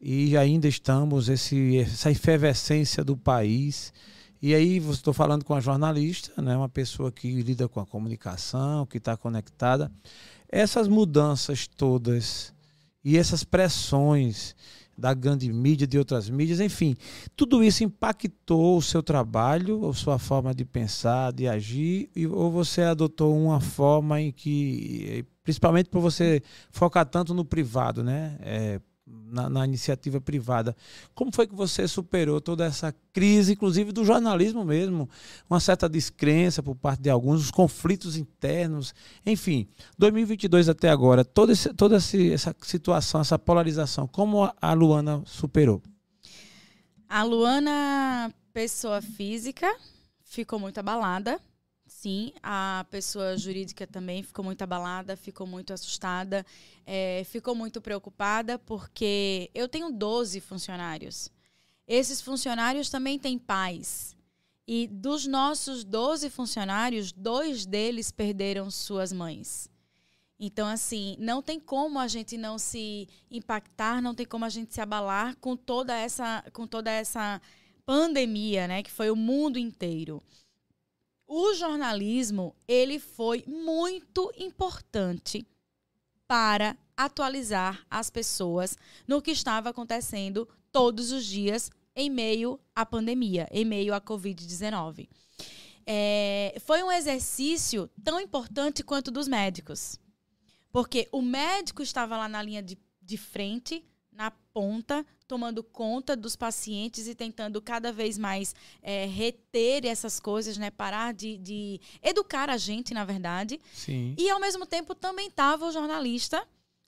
e ainda estamos esse, essa efervescência do país. E aí estou falando com a jornalista, né, uma pessoa que lida com a comunicação, que está conectada. Essas mudanças todas e essas pressões, da grande mídia, de outras mídias, enfim. Tudo isso impactou o seu trabalho, ou sua forma de pensar, de agir, ou você adotou uma forma em que, principalmente por você focar tanto no privado, né? É, na, na, iniciativa privada. Como foi que você superou toda essa crise, inclusive do jornalismo mesmo, uma certa descrença por parte de alguns, os conflitos internos, enfim, 2022 até agora, toda, esse, toda essa situação, essa polarização, como a Luana superou? A Luana, pessoa física, ficou muito abalada sim. A pessoa jurídica também ficou muito abalada, ficou muito assustada, é, ficou muito preocupada, porque eu tenho 12 funcionários. Esses funcionários também têm pais. E dos nossos 12 funcionários, dois deles perderam suas mães. Então, assim, não tem como a gente não se impactar, não tem como a gente se abalar com toda essa, com toda essa pandemia, né, que foi o mundo inteiro o jornalismo ele foi muito importante para atualizar as pessoas no que estava acontecendo todos os dias em meio à pandemia, em meio à Covid-19. É, foi um exercício tão importante quanto dos médicos. Porque o médico estava lá na linha de, de frente, na ponta, tomando conta dos pacientes e tentando cada vez mais é, reter essas coisas, né? Parar de, de, educar a gente, na verdade. Sim. E ao mesmo tempo também estava o jornalista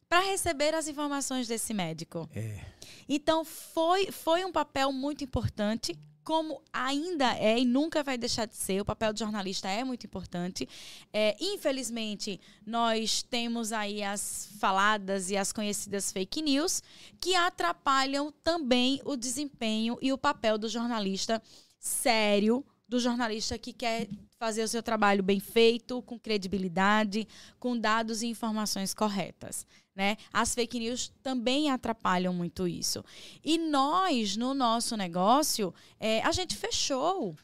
para receber as informações desse médico. É. Então foi, foi um papel muito importante como ainda é e nunca vai deixar de ser, o papel do jornalista é muito importante. É, infelizmente, nós temos aí as faladas e as conhecidas fake news que atrapalham também o desempenho e o papel do jornalista sério, do jornalista que quer fazer o seu trabalho bem feito, com credibilidade, com dados e informações corretas. Né? As fake news também atrapalham muito isso. E nós, no nosso negócio, é, a gente fechou.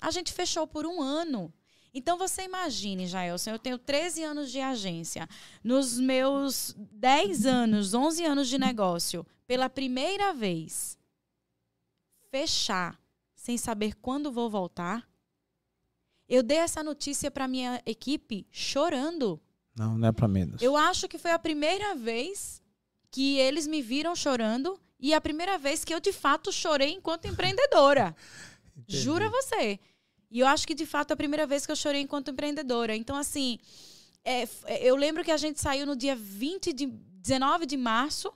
A gente fechou por um ano. Então você imagine, Jaelson, eu tenho 13 anos de agência. Nos meus 10 anos, 11 anos de negócio, pela primeira vez, fechar sem saber quando vou voltar. Eu dei essa notícia para minha equipe chorando. Não, não é para menos. Eu acho que foi a primeira vez que eles me viram chorando e a primeira vez que eu de fato chorei enquanto empreendedora. Jura você. E eu acho que de fato é a primeira vez que eu chorei enquanto empreendedora. Então, assim, é, é eu lembro que a gente saiu no dia 20 de 19 de março,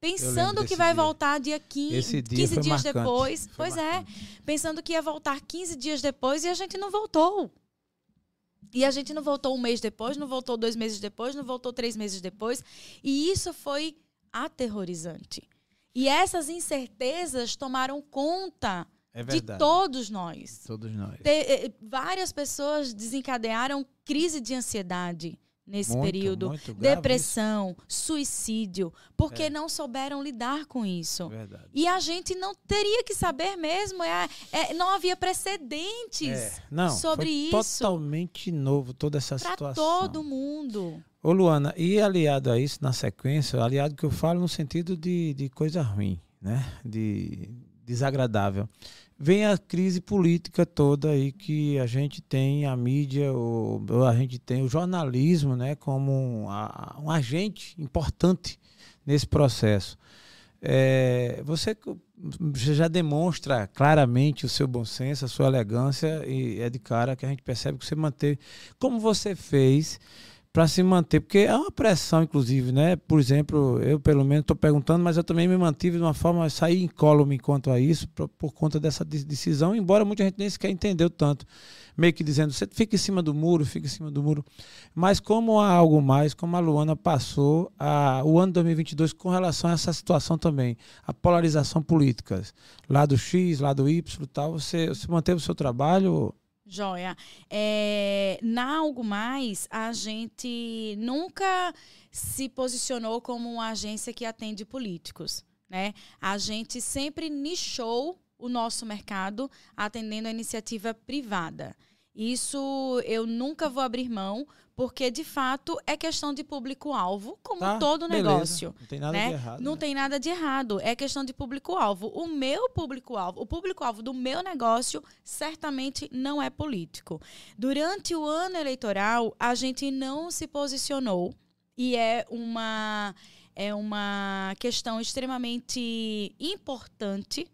pensando que vai dia. voltar dia 15, Esse dia 15 dias marcante. depois. Foi pois é, marcante. é, pensando que ia voltar 15 dias depois e a gente não voltou. E a gente não voltou um mês depois, não voltou dois meses depois, não voltou três meses depois. E isso foi aterrorizante. E essas incertezas tomaram conta é de todos nós. Todos nós. Eh, várias pessoas desencadearam crise de ansiedade nesse muito, período. Muito Depressão, isso. suicídio, porque é. não souberam lidar com isso. Verdade. E a gente não teria que saber mesmo, é, é não havia precedentes é. não, sobre isso. Totalmente novo toda essa pra situação. Para todo mundo. Ô Luana, e aliado a isso, na sequência, aliado que eu falo no sentido de, de coisa ruim, né? De desagradável vem a crise política toda aí que a gente tem a mídia, o, a gente tem o jornalismo né, como um, um agente importante nesse processo. É, você já demonstra claramente o seu bom senso, a sua elegância, e é de cara que a gente percebe que você manteve. Como você fez para se manter, porque é uma pressão, inclusive, né? Por exemplo, eu pelo menos estou perguntando, mas eu também me mantive de uma forma, sair incólume quanto a isso, por, por, conta dessa decisão, embora muita gente nem sequer entendeu tanto, meio que dizendo, você fica em cima do muro, fica em cima do muro. Mas como há algo mais, como a Luana passou a, o ano 2022 com relação a essa situação também, a polarização política, lado X, lado Y tal, você, você manteve o seu trabalho Joia. É, na Algo Mais, a gente nunca se posicionou como uma agência que atende políticos. Né? A gente sempre nichou o nosso mercado atendendo a iniciativa privada. Isso eu nunca vou abrir mão, porque de fato é questão de público-alvo, como Tá, todo beleza. negócio. Não tem nada né? de errado. Não né? tem nada de errado, é questão de público-alvo. O meu público-alvo, o público-alvo do meu negócio, certamente não é político. Durante o ano eleitoral, a gente não se posicionou e é uma é uma questão extremamente importante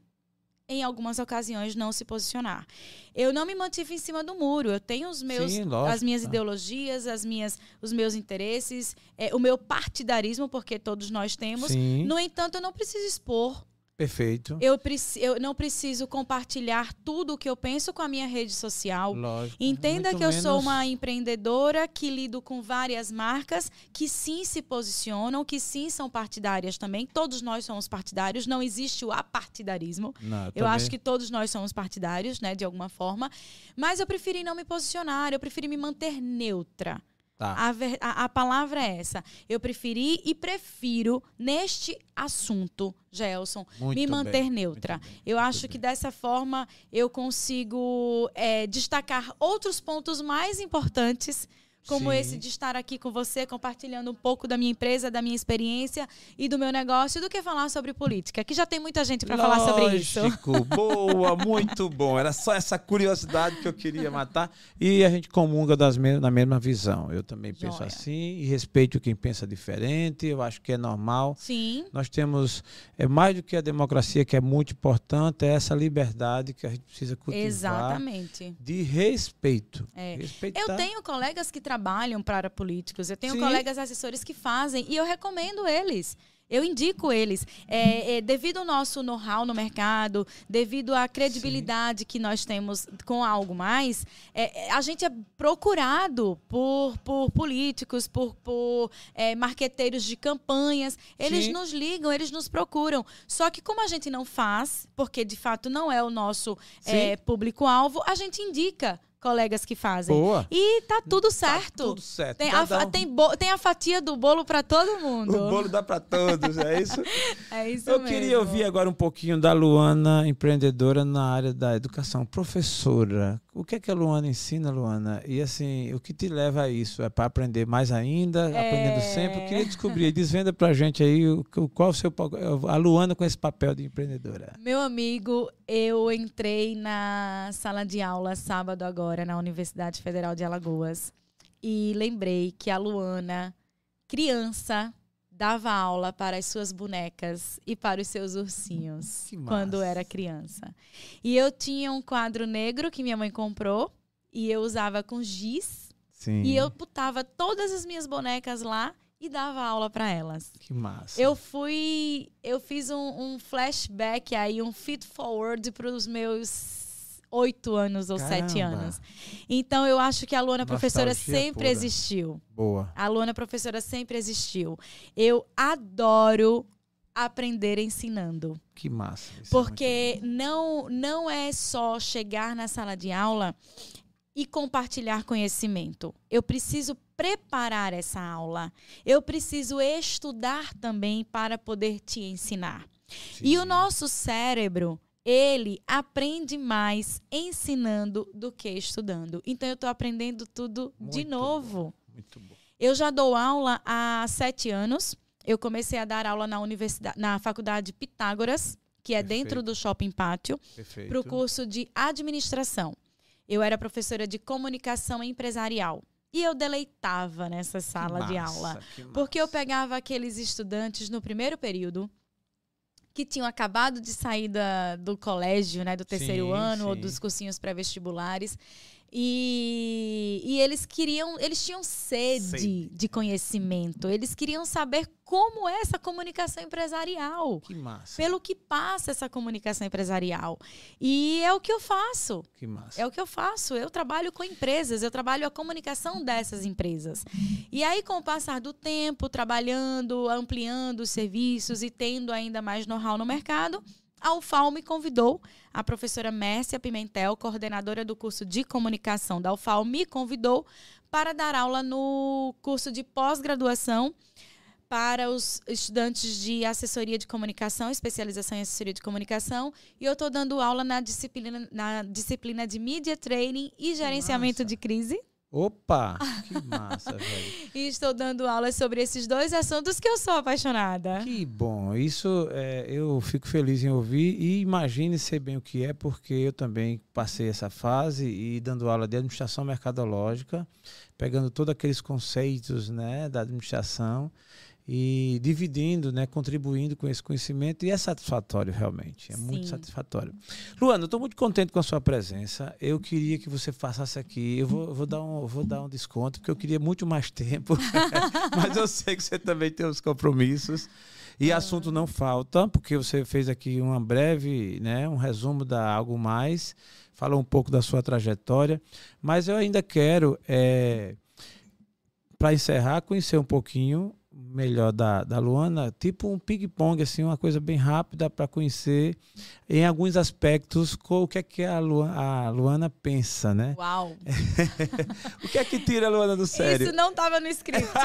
em algumas ocasiões não se posicionar. Eu não me mantive em cima do muro. Eu tenho os meus Sim, lógico, as minhas tá. ideologias, as minhas os meus interesses, é, o meu partidarismo, porque todos nós temos. Sim, No entanto, eu não preciso expor. Perfeito. Eu, eu não preciso compartilhar tudo o que eu penso com a minha rede social. Lógico. Entenda Muito que eu sou menos- uma empreendedora que lido com várias marcas que sim se posicionam, que sim são partidárias também. Todos nós somos partidários, não existe o apartidarismo. Não, Eu também- acho que todos nós somos partidários, né, de alguma forma. Mas eu preferi não me posicionar, eu preferi me manter neutra. Tá. A, ver- a- a palavra é essa. Eu preferi e prefiro, neste assunto, Gelson, Muito me bem, manter neutra. bem, Eu muito acho bem. que dessa forma eu consigo é, destacar outros pontos mais importantes, como Sim. esse de estar aqui com você, compartilhando um pouco da minha empresa, da minha experiência e do meu negócio, do que falar sobre política, que já tem muita gente para falar sobre isso. Lógico, boa, muito bom. Era só essa curiosidade que eu queria matar. E a gente comunga das na mesma visão. Eu também penso Joia. assim e respeito quem pensa diferente. Eu acho que é normal. Sim, Nós temos, é mais do que a democracia, que é muito importante, é essa liberdade que a gente precisa cultivar. exatamente. De respeito. É. Respeitar. Eu tenho colegas que trabalham para políticos, eu tenho Sim. colegas assessores que fazem e eu recomendo eles. Eu indico eles. É, é, devido ao nosso know-how no mercado, devido à credibilidade que nós temos com algo mais, é, é, a gente é procurado por, por políticos, por, por é, marqueteiros de campanhas. Eles Sim. nos ligam, eles nos procuram. Só que como a gente não faz, porque de fato não é o nosso é, público-alvo, a gente indica colegas que fazem. Boa. E tá tudo certo. Tá tudo certo. Tem, a, um- tem, bo- tem a fatia do bolo para todo mundo. O bolo dá para todos, é isso? É isso Eu mesmo. queria ouvir agora um pouquinho da Luana, empreendedora na área da educação. Professora, o que é que a Luana ensina, Luana? E assim, o que te leva a isso? É para aprender mais ainda, É. aprendendo sempre? Eu queria descobrir, desvenda pra gente aí o, qual o seu a Luana com esse papel de empreendedora. Meu amigo, eu entrei na sala de aula sábado agora na Universidade Federal de Alagoas e lembrei que a Luana, criança, dava aula para as suas bonecas e para os seus ursinhos quando era criança. E eu tinha um quadro negro que minha mãe comprou e eu usava com giz Sim. e eu botava todas as minhas bonecas lá e dava aula para elas. Que massa. Eu fui. Eu fiz um, um flashback aí, um feed forward para os meus oito anos ou sete anos. Então eu acho que a Luana professora Nostalgia sempre pura. existiu. Boa. A Luana professora sempre existiu. Eu adoro aprender ensinando. Que massa. É Porque não, não é só chegar na sala de aula e compartilhar conhecimento. Eu preciso preparar essa aula. Eu preciso estudar também para poder te ensinar. muito E o Sim. nosso cérebro, ele aprende mais ensinando do que estudando. Então eu estou aprendendo tudo de Muito novo. Muito bom. Eu já dou aula há sete anos. Eu comecei a dar aula na universidade, na faculdade Pitágoras, que é dentro Perfeito. do Shopping Pátio, para o curso de administração. Eu era professora de comunicação empresarial. E eu deleitava nessa sala de massa, aula. que Porque eu pegava aqueles estudantes no primeiro período que tinham acabado de sair da- do colégio, né, do terceiro Sim, ano ou sim. dos cursinhos pré-vestibulares. E, e eles queriam, eles tinham sede, Sede. de conhecimento. Eles queriam saber como é essa comunicação empresarial, Que massa. pelo que passa essa comunicação empresarial. E é o que eu faço. Que massa. É o que eu faço. Eu trabalho com empresas, eu trabalho a comunicação dessas empresas. E aí, com o passar do tempo, trabalhando, ampliando os serviços e tendo ainda mais know-how no mercado, a UFAL me convidou, a professora Mércia Pimentel, coordenadora do curso de comunicação da UFAL, me convidou para dar aula no curso de pós-graduação para os estudantes de assessoria de comunicação, especialização em assessoria de comunicação, e eu estou dando aula na disciplina, na disciplina de Media Training e Gerenciamento de Crise. Opa, que massa, velho. E estou dando aulas sobre esses dois assuntos que eu sou apaixonada. Que bom. Isso é, eu fico feliz em ouvir e imagine ser bem o que é, porque eu também passei essa fase e dando aula de administração mercadológica, pegando todos aqueles conceitos né, da administração e dividindo, né, contribuindo com esse conhecimento e é satisfatório realmente, é Sim. muito satisfatório. Luana, eu estou muito contente com a sua presença. Eu queria que você passasse aqui. Eu vou, vou, dar, um, vou dar um desconto porque eu queria muito mais tempo, mas eu sei que você também tem os compromissos. E ah. assunto não falta, porque você fez aqui uma breve, né, um resumo da algo mais, falou um pouco da sua trajetória, mas eu ainda quero, é, para encerrar, conhecer um pouquinho melhor da, da Luana, tipo um ping-pong, assim, uma coisa bem rápida para conhecer em alguns aspectos o que é que a Luana, a Luana pensa, né? Uau! o que é que tira a Luana do sério? Isso não estava no script.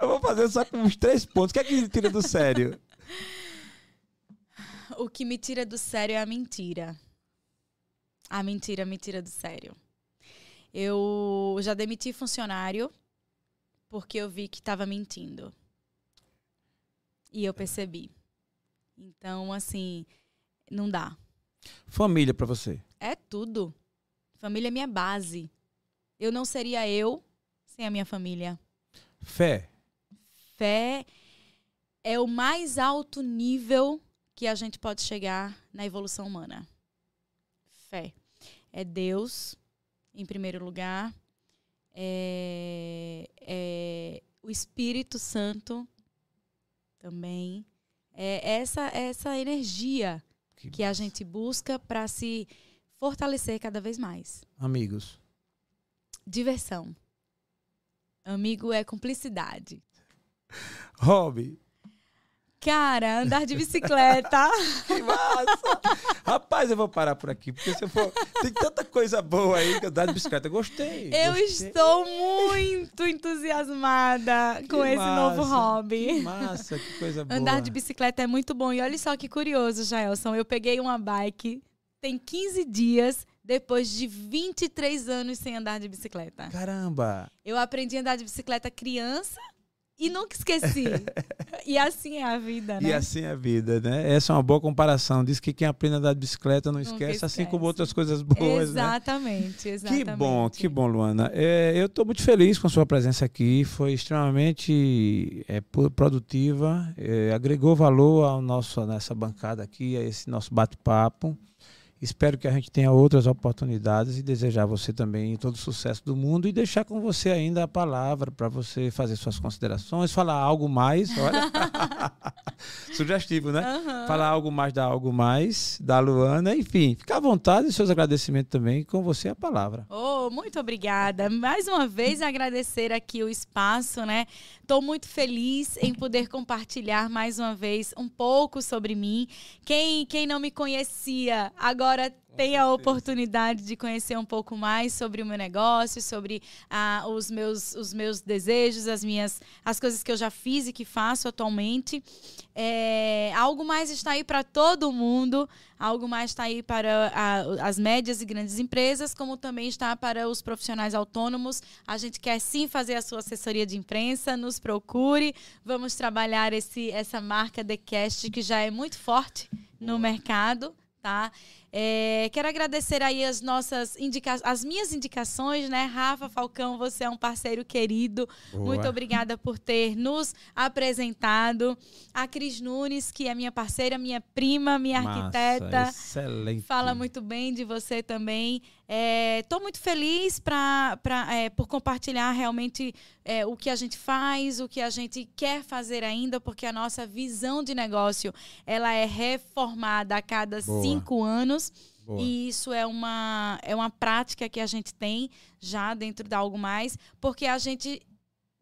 Eu vou fazer só com uns três pontos. O que é que tira do sério? O que me tira do sério é a mentira. A mentira me tira do sério. Eu já demiti funcionário porque eu vi que estava mentindo. E eu percebi. Então, assim, não dá. Família para você? É tudo. Família é minha base. Eu não seria eu sem a minha família. Fé. Fé é o mais alto nível que a gente pode chegar na evolução humana. Fé. É Deus, em primeiro lugar é, é, o Espírito Santo também. É essa, essa energia que, que a gente busca para se fortalecer cada vez mais. Amigos. Diversão. Amigo é cumplicidade. Hobby. Cara, andar de bicicleta. que massa! Rapaz, eu vou parar por aqui, porque se eu for. Tem tanta coisa boa aí que andar de bicicleta. Gostei. Eu gostei. estou muito entusiasmada que com esse novo hobby. Que massa, que coisa boa. Andar de bicicleta é muito bom. E olha só que curioso, Jaelson. Eu peguei uma bike, tem 15 dias, depois de 23 anos sem andar de bicicleta. Caramba! Eu aprendi a andar de bicicleta criança e nunca esqueci. e assim é a vida, né? E assim é a vida, né? Essa é uma boa comparação. Diz que quem aprende a andar de bicicleta não esquece, esquece. assim como outras coisas boas, exatamente, né? Exatamente, Que bom, que bom, Luana. É, eu estou muito feliz com a sua presença aqui. Foi extremamente é, produtiva. É, agregou valor ao nosso, nessa bancada aqui, a esse nosso bate-papo. Espero que a gente tenha outras oportunidades e desejar a você também todo o sucesso do mundo e deixar com você ainda a palavra para você fazer suas considerações, falar algo mais, olha. Sugestivo, né? Uhum. Falar algo mais da algo mais da Luana, enfim, fica à vontade e seus agradecimentos também com você a palavra. Oh, muito obrigada. Mais uma vez agradecer aqui o espaço, né? Estou muito feliz em poder compartilhar mais uma vez um pouco sobre mim. Quem quem não me conhecia, agora tem a oportunidade de conhecer um pouco mais sobre o meu negócio, sobre ah, os, meus, os meus desejos, as minhas as coisas que eu já fiz e que faço atualmente. É, algo mais está aí para todo mundo, algo mais está aí para a, as médias e grandes empresas, como também está para os profissionais autônomos. A gente quer sim fazer a sua assessoria de imprensa, nos procure. Vamos trabalhar esse, essa marca The Cast que já é muito forte no mercado, tá? É, quero agradecer aí as nossas indicações, as minhas indicações, né? Rafa Falcão, você é um parceiro querido. Boa. Muito obrigada por ter nos apresentado. A Cris Nunes, que é minha parceira, minha prima, minha Massa, arquiteta. Excelente. Fala muito bem de você também. Estou é, muito feliz pra, pra, é, por compartilhar realmente é, o que a gente faz, o que a gente quer fazer ainda, porque a nossa visão de negócio ela é reformada a cada Boa. cinco anos. Boa. E isso é uma, é uma prática que a gente tem já dentro da Algo Mais, porque a gente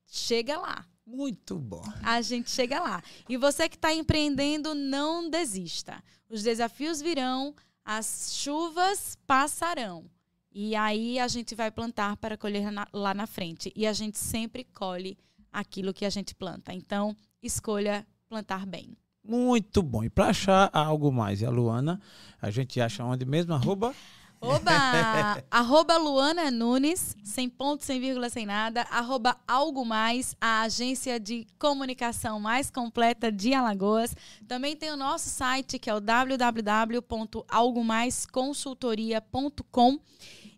chega lá. Muito bom. A gente chega lá. E você que está empreendendo, não desista. Os desafios virão, as chuvas passarão. E aí a gente vai plantar para colher na, lá na frente. E a gente sempre colhe aquilo que a gente planta. Então, escolha plantar bem. Muito bom. E para achar algo mais, e a Luana, a gente acha onde mesmo? Arroba? Oba! arroba Luana Nunes, sem ponto, sem vírgula, sem nada. Arroba Algo Mais, a agência de comunicação mais completa de Alagoas. Também tem o nosso site, que é o www.algomaisconsultoria.com.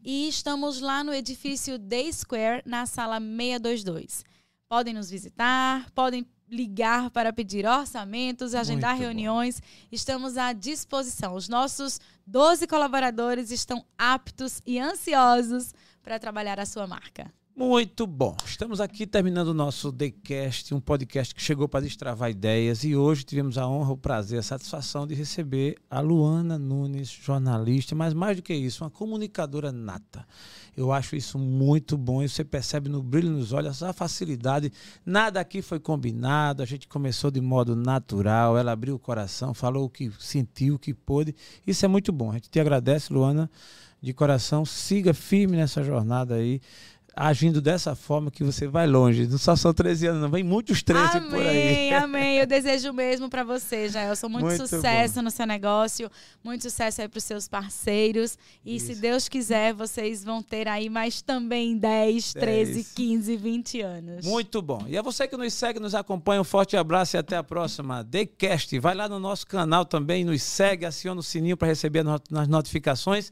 E estamos lá no edifício Day Square, na sala 622. Podem nos visitar, podem ligar para pedir orçamentos, agendar Muito reuniões. Bom. Estamos à disposição. Os nossos 12 colaboradores estão aptos e ansiosos para trabalhar a sua marca. Muito bom. Estamos aqui terminando o nosso TheCast, um podcast que chegou para destravar ideias e hoje tivemos a honra, o prazer, a satisfação de receber a Luana Nunes, jornalista, mas mais do que isso, uma comunicadora nata. Eu acho isso muito bom e você percebe no brilho nos olhos a facilidade. Nada aqui foi combinado, a gente começou de modo natural, ela abriu o coração, falou o que sentiu, o que pôde. Isso é muito bom. A gente te agradece, Luana, de coração. Siga firme nessa jornada aí agindo dessa forma que você vai longe. Não só são 13 anos, não. Vem muitos 13 amém, por aí. Amém, Eu desejo mesmo para você, Jaelson. Muito, muito sucesso bom. no seu negócio, muito sucesso aí para os seus parceiros. E Isso. se Deus quiser, vocês vão ter aí mais também 10, 13, 15, 20 anos. Muito bom. E a você que nos segue, nos acompanha, um forte abraço e até a próxima. TheCast. Vai lá no nosso canal também, nos segue, aciona o sininho para receber as notificações.